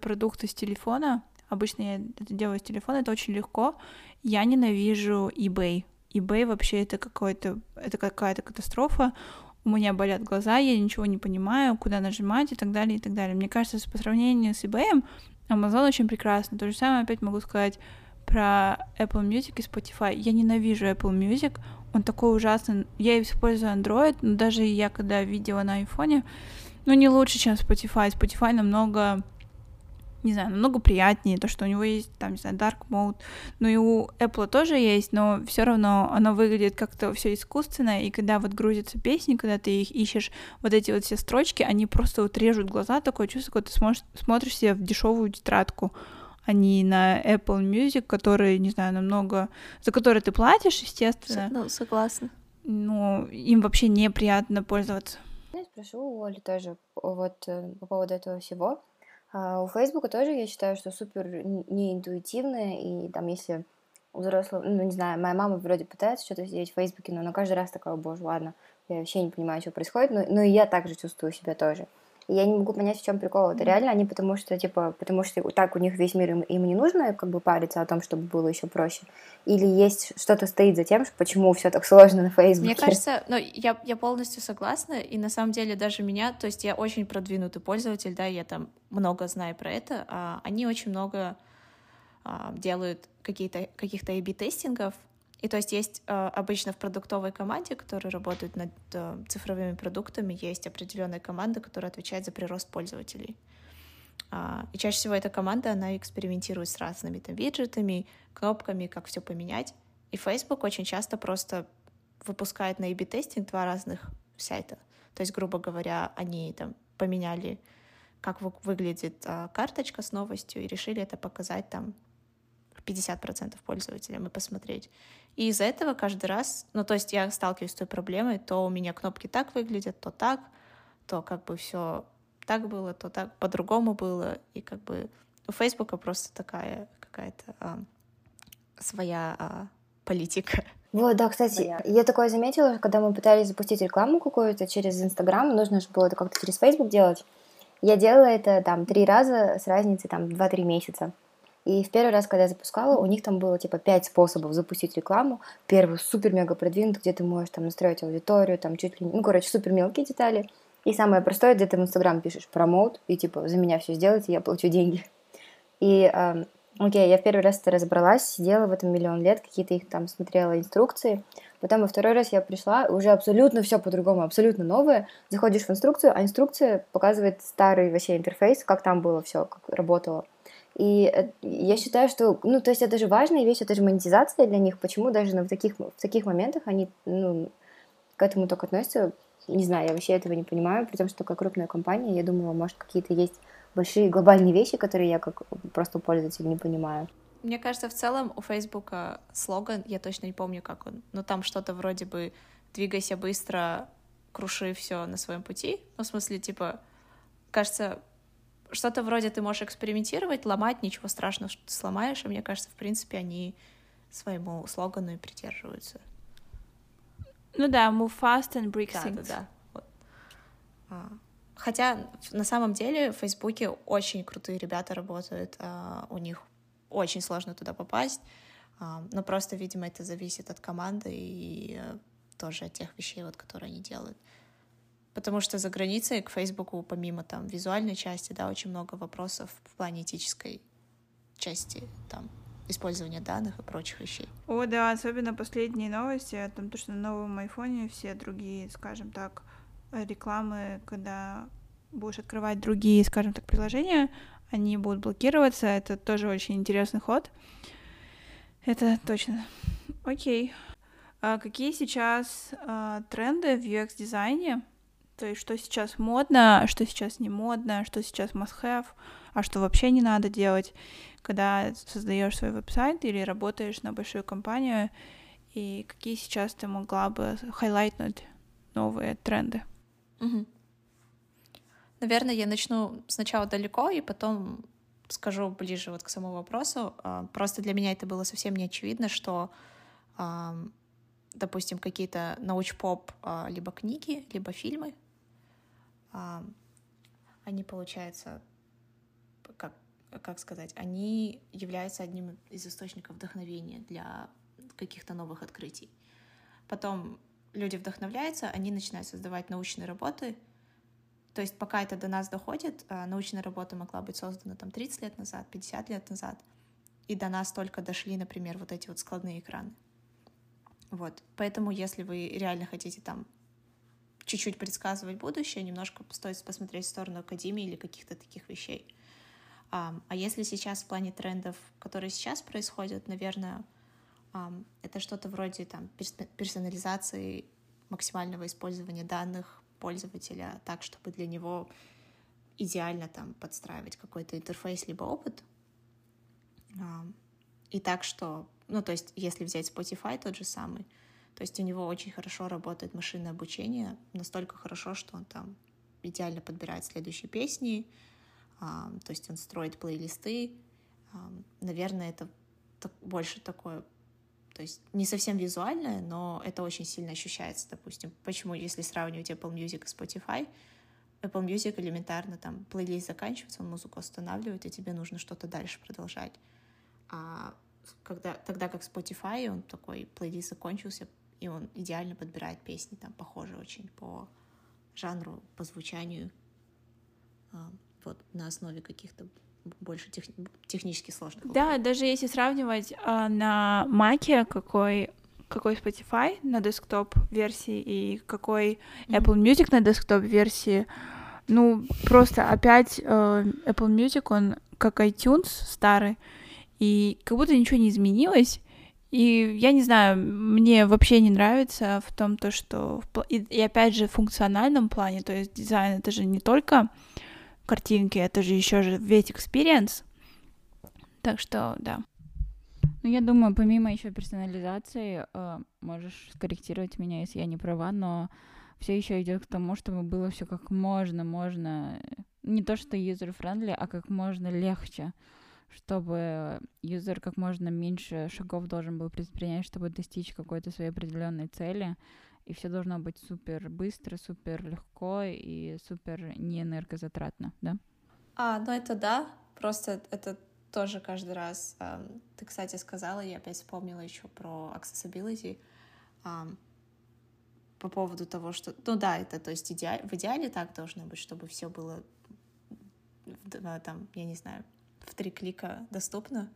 продукты с телефона, Обычно я это делаю с телефона, это очень легко. Я ненавижу eBay. eBay вообще это какой-то, это какая-то катастрофа. У меня болят глаза, я ничего не понимаю, куда нажимать и так далее, и так далее. Мне кажется, по сравнению с eBay, Amazon очень прекрасно. То же самое опять могу сказать про Apple Music и Spotify. Я ненавижу Apple Music, он такой ужасный. Я использую Android, но даже я когда видела на айфоне, ну, не лучше, чем Spotify. Spotify намного не знаю, намного приятнее, то, что у него есть, там, не знаю, dark mode, ну и у Apple тоже есть, но все равно оно выглядит как-то все искусственно, и когда вот грузятся песни, когда ты их ищешь, вот эти вот все строчки, они просто вот режут глаза, такое чувство, когда ты сможешь, смотришь себе в дешевую тетрадку, а не на Apple Music, который, не знаю, намного... за который ты платишь, естественно. Ну, согласна. Ну, им вообще неприятно пользоваться. Я спрошу у Оли тоже вот э, по поводу этого всего. А у Фейсбука тоже я считаю, что супер неинтуитивное, и там если у взрослого, ну, не знаю, моя мама вроде пытается что-то сделать в Фейсбуке, но она каждый раз такая, боже, ладно, я вообще не понимаю, что происходит, но, но и я также чувствую себя тоже. И я не могу понять, в чем прикол. Это реально они потому что, типа, потому что так у них весь мир, им, им не нужно как бы париться о том, чтобы было еще проще. Или есть что-то стоит за тем, почему все так сложно на Фейсбуке. Мне кажется, ну, я, я полностью согласна, и на самом деле даже меня, то есть я очень продвинутый пользователь, да, я там много знаю про это, а они очень много а, делают какие-то, каких-то A-B-тестингов, и то есть есть э, обычно в продуктовой команде, которая работает над э, цифровыми продуктами, есть определенная команда, которая отвечает за прирост пользователей. А, и чаще всего эта команда, она экспериментирует с разными там виджетами, кнопками, как все поменять. И Facebook очень часто просто выпускает на A-B-тестинг два разных сайта. То есть, грубо говоря, они там поменяли как выглядит а, карточка с новостью, и решили это показать там 50% пользователям и посмотреть. И из-за этого каждый раз, ну, то есть я сталкиваюсь с той проблемой, то у меня кнопки так выглядят, то так, то как бы все так было, то так по-другому было, и как бы у Фейсбука просто такая какая-то а, своя а, политика. Вот, да, кстати, Моя. я такое заметила, когда мы пытались запустить рекламу какую-то через Инстаграм, нужно же было это как-то через Фейсбук делать. Я делала это там три раза с разницей там 2-3 месяца. И в первый раз, когда я запускала, у них там было типа пять способов запустить рекламу. Первый супер-мега продвинутый, где ты можешь там настроить аудиторию, там чуть ли не, ну, короче, супер мелкие детали. И самое простое, где ты в Инстаграм пишешь промоут, и типа за меня все сделайте, я плачу деньги. И э, окей, я в первый раз это разобралась, сидела в этом миллион лет, какие-то их там смотрела инструкции. Потом во второй раз я пришла, уже абсолютно все по-другому, абсолютно новое. Заходишь в инструкцию, а инструкция показывает старый вообще интерфейс, как там было все, как работало. И я считаю, что, ну, то есть это же важная вещь, это же монетизация для них. Почему даже в таких, в таких моментах они, ну, к этому только относятся? Не знаю, я вообще этого не понимаю, при том, что такая крупная компания, я думала, может, какие-то есть большие глобальные вещи, которые я как просто пользователь не понимаю. Мне кажется, в целом у Фейсбука слоган, я точно не помню, как он, но там что-то вроде бы «двигайся быстро, круши все на своем пути». Ну, в смысле, типа, кажется, что-то вроде ты можешь экспериментировать, ломать, ничего страшного, что ты сломаешь, и мне кажется, в принципе, они своему слогану и придерживаются. Ну да, move fast and break да, things. Да, да, вот. а. Хотя на самом деле в Фейсбуке очень крутые ребята работают, а, у них очень сложно туда попасть, а, но просто, видимо, это зависит от команды и а, тоже от тех вещей, вот, которые они делают. Потому что за границей к Фейсбуку, помимо там визуальной части, да, очень много вопросов в плане этической части, там, использования данных и прочих вещей. О, да, особенно последние новости о том, что на новом айфоне все другие, скажем так, рекламы, когда будешь открывать другие, скажем так, приложения, они будут блокироваться. Это тоже очень интересный ход. Это точно. Окей. А какие сейчас а, тренды в UX-дизайне? То есть, что сейчас модно, что сейчас не модно, что сейчас must-have, а что вообще не надо делать, когда создаешь свой веб-сайт или работаешь на большую компанию, и какие сейчас ты могла бы хайлайтнуть новые тренды? Угу. Наверное, я начну сначала далеко, и потом скажу ближе вот к самому вопросу. А, просто для меня это было совсем не очевидно, что, допустим, какие-то науч-поп а, либо книги, либо фильмы, они, получается, как, как сказать, они являются одним из источников вдохновения для каких-то новых открытий. Потом люди вдохновляются, они начинают создавать научные работы. То есть пока это до нас доходит, а, научная работа могла быть создана там 30 лет назад, 50 лет назад, и до нас только дошли, например, вот эти вот складные экраны. Вот. Поэтому, если вы реально хотите там чуть-чуть предсказывать будущее, немножко стоит посмотреть в сторону академии или каких-то таких вещей. А, если сейчас в плане трендов, которые сейчас происходят, наверное, это что-то вроде там персонализации максимального использования данных пользователя так, чтобы для него идеально там подстраивать какой-то интерфейс либо опыт. И так, что, ну, то есть, если взять Spotify тот же самый, то есть у него очень хорошо работает машинное обучение, настолько хорошо, что он там идеально подбирает следующие песни, то есть он строит плейлисты. Наверное, это больше такое то есть не совсем визуальное, но это очень сильно ощущается, допустим. Почему, если сравнивать Apple Music и Spotify, Apple Music элементарно там плейлист заканчивается, он музыку останавливает, и тебе нужно что-то дальше продолжать. А когда, тогда как Spotify, он такой плейлист закончился, и он идеально подбирает песни, там, похожие очень по жанру, по звучанию, а, вот, на основе каких-то больше тех, технически сложных. Да, даже если сравнивать а, на Маке, какой какой Spotify на десктоп версии и какой Apple Music на десктоп версии, ну просто опять э, Apple Music он как iTunes старый и как будто ничего не изменилось. И я не знаю, мне вообще не нравится в том, то, что... И, и опять же, в функциональном плане, то есть дизайн, это же не только картинки, это же еще же весь experience. Так что, да. Ну, я думаю, помимо еще персонализации, э, можешь скорректировать меня, если я не права, но все еще идет к тому, чтобы было все как можно, можно не то что user-friendly, а как можно легче, чтобы юзер как можно меньше шагов должен был предпринять, чтобы достичь какой-то своей определенной цели, и все должно быть супер быстро, супер легко и супер не энергозатратно, да? А, ну это да, просто это тоже каждый раз. Ты, кстати, сказала, я опять вспомнила еще про accessibility по поводу того, что, ну да, это то есть иде... в идеале так должно быть, чтобы все было там, я не знаю, в три клика доступно.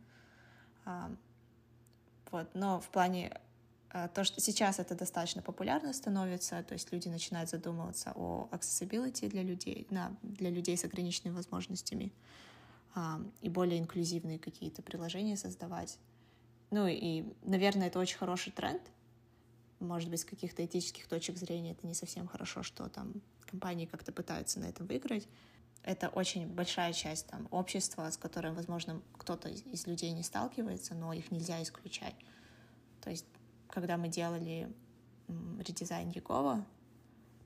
Вот, но в плане а, то, что сейчас это достаточно популярно становится, то есть люди начинают задумываться о accessibility для людей, на, для людей с ограниченными возможностями и более инклюзивные какие-то приложения создавать. Ну и, наверное, это очень хороший тренд. Может быть, с каких-то этических точек зрения это не совсем хорошо, что там компании как-то пытаются на этом выиграть. Это очень большая часть там, общества, с которым, возможно, кто-то из людей не сталкивается, но их нельзя исключать. То есть, когда мы делали редизайн Егова,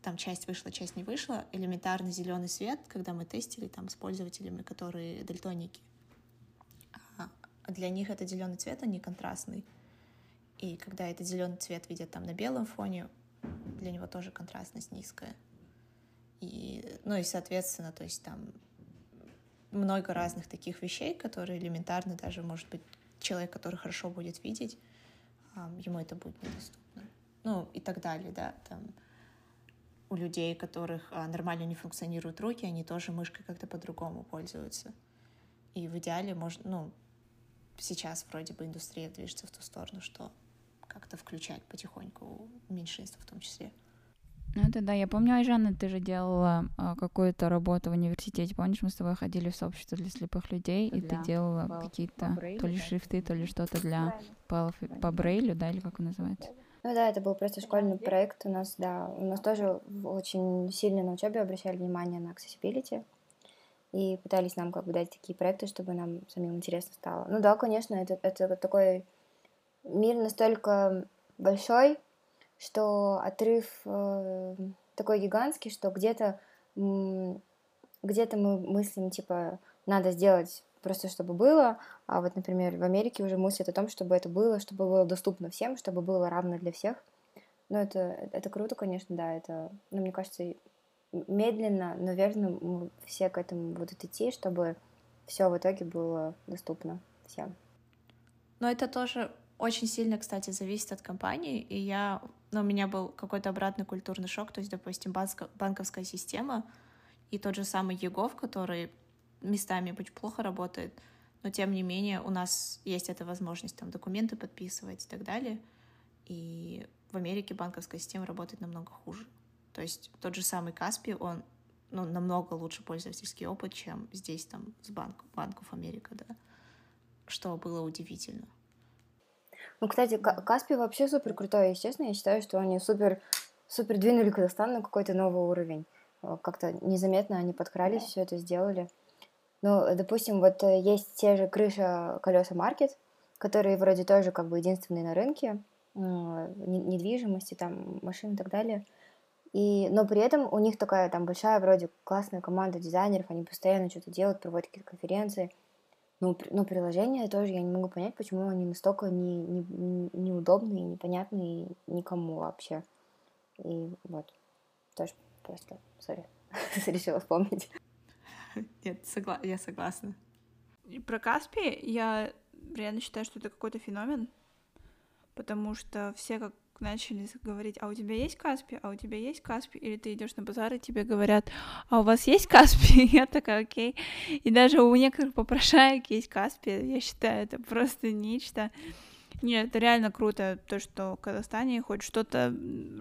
там часть вышла, часть не вышла. Элементарный зеленый свет, когда мы тестили там с пользователями, которые дальтоники. А для них этот зеленый цвет, он не контрастный. И когда этот зеленый цвет видят там на белом фоне, для него тоже контрастность низкая. И, ну и, соответственно, то есть там много разных таких вещей, которые элементарно даже, может быть, человек, который хорошо будет видеть, ему это будет недоступно. Ну и так далее, да, там у людей, у которых а, нормально не функционируют руки, они тоже мышкой как-то по-другому пользуются. И в идеале можно, ну, сейчас вроде бы индустрия движется в ту сторону, что как-то включать потихоньку меньшинство в том числе. Ну это да, я помню, Айжана, ты же делала а, какую-то работу в университете, помнишь, мы с тобой ходили в сообщество для слепых людей, для и ты делала какие-то то ли шрифты, то ли что-то для по, по Брейлю, да, или как он называется? Ну да, это был просто школьный проект у нас, да. У нас тоже очень сильно на учебе обращали внимание на accessibility и пытались нам как бы дать такие проекты, чтобы нам самим интересно стало. Ну да, конечно, это, это такой мир настолько большой, что отрыв э, такой гигантский, что где-то где-то мы мыслим, типа, надо сделать просто чтобы было. А вот, например, в Америке уже мыслят о том, чтобы это было, чтобы было доступно всем, чтобы было равно для всех. Ну, это, это круто, конечно, да, это, ну, мне кажется, медленно, но верно мы все к этому будут идти, чтобы все в итоге было доступно всем. Но это тоже очень сильно, кстати, зависит от компании, и я, ну, у меня был какой-то обратный культурный шок, то есть, допустим, банковская система и тот же самый ЕГОВ, который местами очень плохо работает, но тем не менее у нас есть эта возможность там документы подписывать и так далее. И в Америке банковская система работает намного хуже. То есть тот же самый Каспи, он ну, намного лучше пользовательский опыт, чем здесь там с банк, банков Америка, да. Что было удивительно. Ну, кстати, Каспи вообще супер крутой, естественно, я считаю, что они супер, супер двинули Казахстан на какой-то новый уровень. Как-то незаметно они подкрались, все это сделали. Ну, допустим, вот э, есть те же крыша колеса маркет, которые вроде тоже как бы единственные на рынке недвижимости, там, машин и так далее. И, но при этом у них такая там большая вроде классная команда дизайнеров, они постоянно что-то делают, проводят какие-то конференции. Ну, но приложения тоже я не могу понять, почему они настолько не, не, неудобные, непонятные никому вообще. И вот, тоже просто, сори, решила вспомнить. Нет, согла... я согласна. И про Каспи я реально считаю, что это какой-то феномен, потому что все как начали говорить, а у тебя есть Каспи, а у тебя есть Каспи, или ты идешь на базар и тебе говорят, а у вас есть Каспи? Я такая, окей. И даже у некоторых попрошаек есть Каспи. Я считаю, это просто нечто. Нет, это реально круто, то, что в Казахстане хоть что-то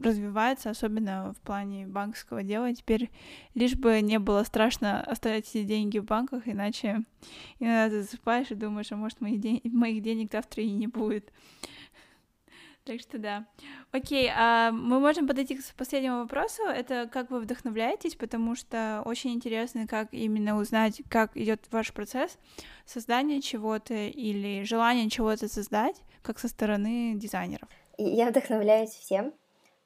развивается, особенно в плане банковского дела. Теперь лишь бы не было страшно оставлять эти деньги в банках, иначе иногда засыпаешь и думаешь, а может моих, ден... моих денег завтра и не будет. Так что да. Окей, а мы можем подойти к последнему вопросу. Это как вы вдохновляетесь, потому что очень интересно, как именно узнать, как идет ваш процесс создания чего-то или желания чего-то создать, как со стороны дизайнеров. Я вдохновляюсь всем.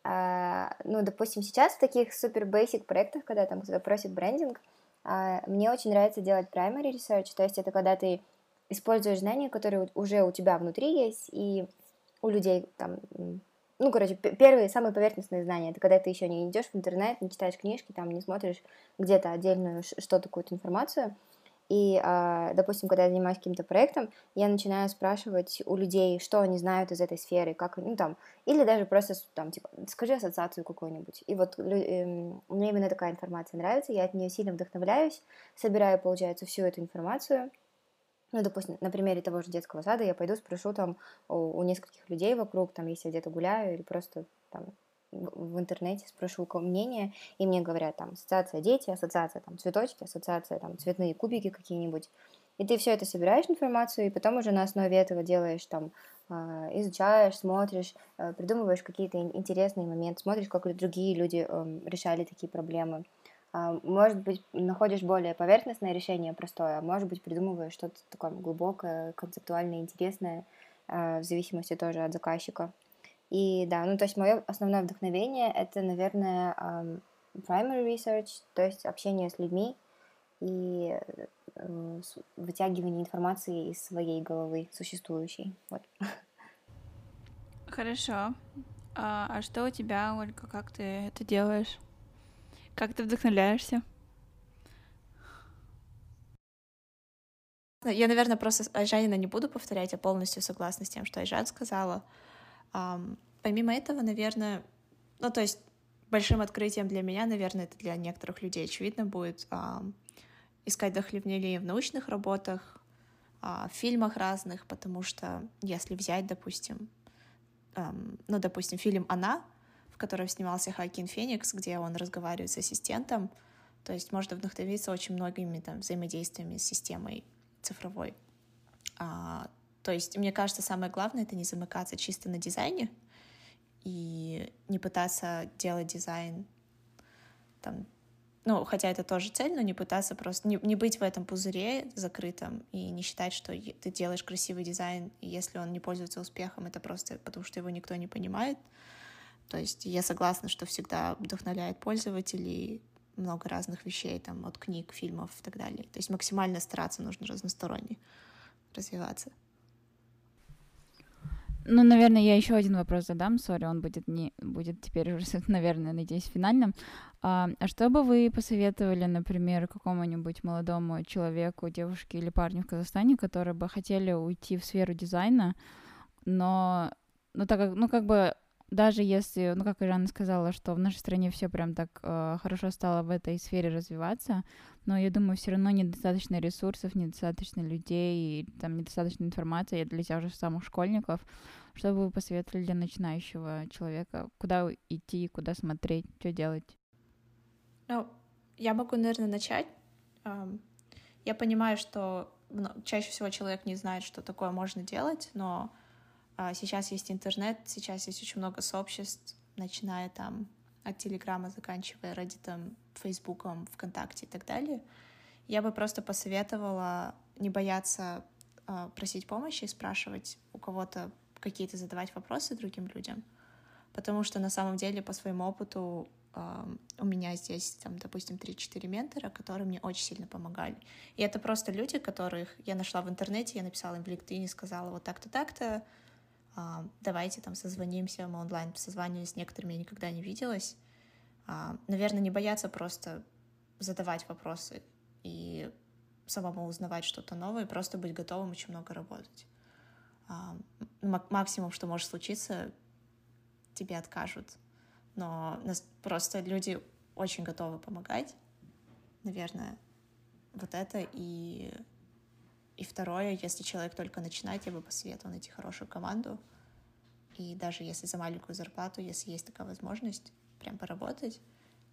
А, ну, допустим, сейчас в таких супер basic проектах, когда там кто-то просит брендинг, а, мне очень нравится делать primary research, то есть это когда ты используешь знания, которые уже у тебя внутри есть, и у людей там, ну, короче, первые, самые поверхностные знания, это когда ты еще не идешь в интернет, не читаешь книжки, там, не смотришь где-то отдельную что-то, какую-то информацию, и, а, допустим, когда я занимаюсь каким-то проектом, я начинаю спрашивать у людей, что они знают из этой сферы, как, ну, там, или даже просто, там, типа, скажи ассоциацию какую-нибудь. И вот эм, мне именно такая информация нравится, я от нее сильно вдохновляюсь, собираю, получается, всю эту информацию, ну, допустим, на примере того же детского сада я пойду спрошу там у, у нескольких людей вокруг, там, если я где-то гуляю, или просто там в интернете спрошу мнение, и мне говорят там ассоциация дети, ассоциация там цветочки, ассоциация там цветные кубики какие-нибудь. И ты все это собираешь информацию, и потом уже на основе этого делаешь там, а, изучаешь, смотришь, а, придумываешь какие-то интересные моменты, смотришь, как другие люди эм, решали такие проблемы. А, может быть, находишь более поверхностное решение простое, а может быть, придумываешь что-то такое глубокое, концептуальное, интересное, в зависимости тоже от заказчика. И да, ну то есть мое основное вдохновение это, наверное, primary research, то есть общение с людьми и э, вытягивание информации из своей головы существующей. Вот. Хорошо. А, а что у тебя, Ольга, как ты это делаешь? Как ты вдохновляешься? Я, наверное, просто Айжанина не буду повторять, я полностью согласна с тем, что Айжан сказала. Помимо этого, наверное, ну, то есть большим открытием для меня, наверное, это для некоторых людей очевидно будет искать вдохновение в научных работах, uh, в фильмах разных, потому что если взять, допустим, ну, допустим, фильм «Она», котором снимался Хакин Феникс, где он разговаривает с ассистентом, то есть можно вдохновиться очень многими там взаимодействиями с системой цифровой. А, то есть, мне кажется, самое главное — это не замыкаться чисто на дизайне и не пытаться делать дизайн там, ну, хотя это тоже цель, но не пытаться просто, не, не быть в этом пузыре закрытом и не считать, что ты делаешь красивый дизайн, и если он не пользуется успехом, это просто потому, что его никто не понимает. То есть я согласна, что всегда вдохновляет пользователей много разных вещей, там, от книг, фильмов и так далее. То есть максимально стараться нужно разносторонне развиваться. Ну, наверное, я еще один вопрос задам. Sorry, он будет не будет теперь уже, наверное, надеюсь, финальным. А, а что бы вы посоветовали, например, какому-нибудь молодому человеку, девушке или парню в Казахстане, которые бы хотели уйти в сферу дизайна, но, ну, так как, ну, как бы даже если, ну, как Ирана сказала, что в нашей стране все прям так э, хорошо стало в этой сфере развиваться, но я думаю, все равно недостаточно ресурсов, недостаточно людей, и, там недостаточно информации для тех же самых школьников. Что бы вы посоветовали для начинающего человека? Куда идти, куда смотреть, что делать? Ну, я могу, наверное, начать. Я понимаю, что чаще всего человек не знает, что такое можно делать, но сейчас есть интернет, сейчас есть очень много сообществ, начиная там от Телеграма, заканчивая Reddit, Фейсбуком, ВКонтакте и так далее. Я бы просто посоветовала не бояться э, просить помощи, спрашивать у кого-то какие-то задавать вопросы другим людям, потому что на самом деле по своему опыту э, у меня здесь, там, допустим, 3-4 ментора, которые мне очень сильно помогали. И это просто люди, которых я нашла в интернете, я написала им в LinkedIn и сказала вот так-то, так-то, а, давайте там созвонимся, мы онлайн созванивались, с некоторыми я никогда не виделась. А, наверное, не бояться просто задавать вопросы и самому узнавать что-то новое, просто быть готовым очень много работать. А, максимум, что может случиться, тебе откажут. Но просто люди очень готовы помогать. Наверное, вот это и и второе, если человек только начинает, я бы посоветовала найти хорошую команду. И даже если за маленькую зарплату, если есть такая возможность, прям поработать,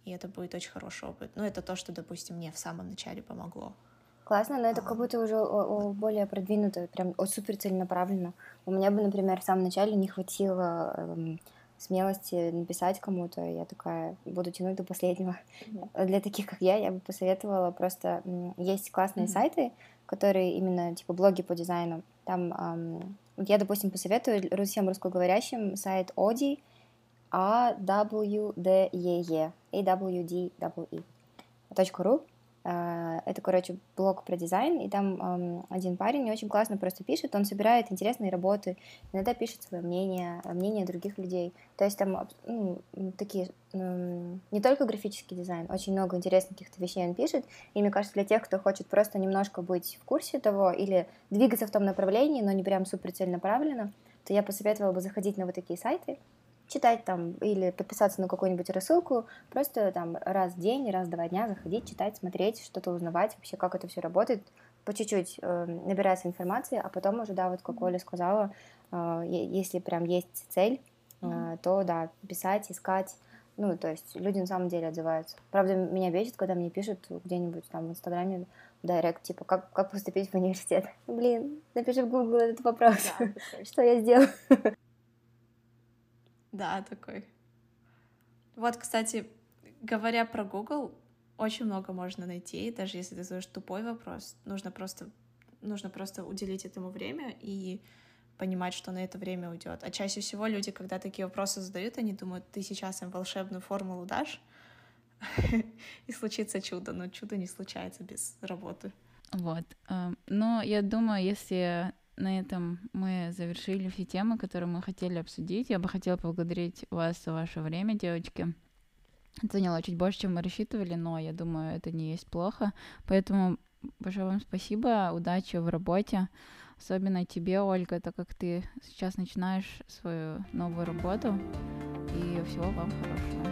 и это будет очень хороший опыт. Ну, это то, что, допустим, мне в самом начале помогло. Классно, но это как будто уже более продвинуто, прям супер целенаправленно. У меня бы, например, в самом начале не хватило эм, смелости написать кому-то, я такая буду тянуть до последнего. Mm-hmm. Для таких, как я, я бы посоветовала просто... Есть классные mm-hmm. сайты, которые именно, типа, блоги по дизайну. Там, эм, я, допустим, посоветую всем русскоговорящим сайт Оди, A W D А, это, короче, блог про дизайн, и там один парень очень классно просто пишет, он собирает интересные работы, иногда пишет свое мнение, мнение других людей. То есть там ну, такие, не только графический дизайн, очень много интересных каких-то вещей он пишет, и мне кажется, для тех, кто хочет просто немножко быть в курсе того или двигаться в том направлении, но не прям супер целенаправленно, то я посоветовала бы заходить на вот такие сайты, читать там или подписаться на какую-нибудь рассылку, просто там раз в день, раз в два дня заходить, читать, смотреть, что-то узнавать, вообще как это все работает, по чуть-чуть э, набираться информации, а потом уже, да, вот как Оля сказала, э, если прям есть цель, э, то, да, писать, искать, ну, то есть люди на самом деле отзываются. Правда, меня бесит, когда мне пишут где-нибудь там в Инстаграме, в Директ, типа, как, как поступить в университет. Блин, напиши в Google этот вопрос. Да, что я сделаю? Да, такой. Вот, кстати, говоря про Google, очень много можно найти, даже если ты задаешь тупой вопрос. Нужно просто, нужно просто уделить этому время и понимать, что на это время уйдет. А чаще всего люди, когда такие вопросы задают, они думают, ты сейчас им волшебную формулу дашь, и случится чудо, но чудо не случается без работы. Вот. Эм, но я думаю, если на этом мы завершили все темы, которые мы хотели обсудить. Я бы хотела поблагодарить вас за ваше время, девочки. Это чуть больше, чем мы рассчитывали, но я думаю, это не есть плохо. Поэтому большое вам спасибо, удачи в работе. Особенно тебе, Ольга, так как ты сейчас начинаешь свою новую работу. И всего вам хорошего.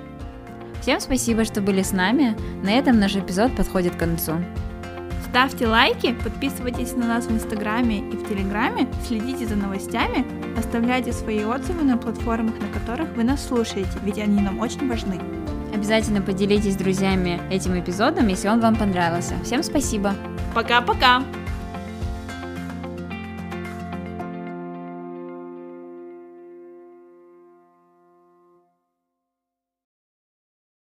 Всем спасибо, что были с нами. На этом наш эпизод подходит к концу. Ставьте лайки, подписывайтесь на нас в Инстаграме и в Телеграме, следите за новостями, оставляйте свои отзывы на платформах, на которых вы нас слушаете, ведь они нам очень важны. Обязательно поделитесь с друзьями этим эпизодом, если он вам понравился. Всем спасибо. Пока-пока.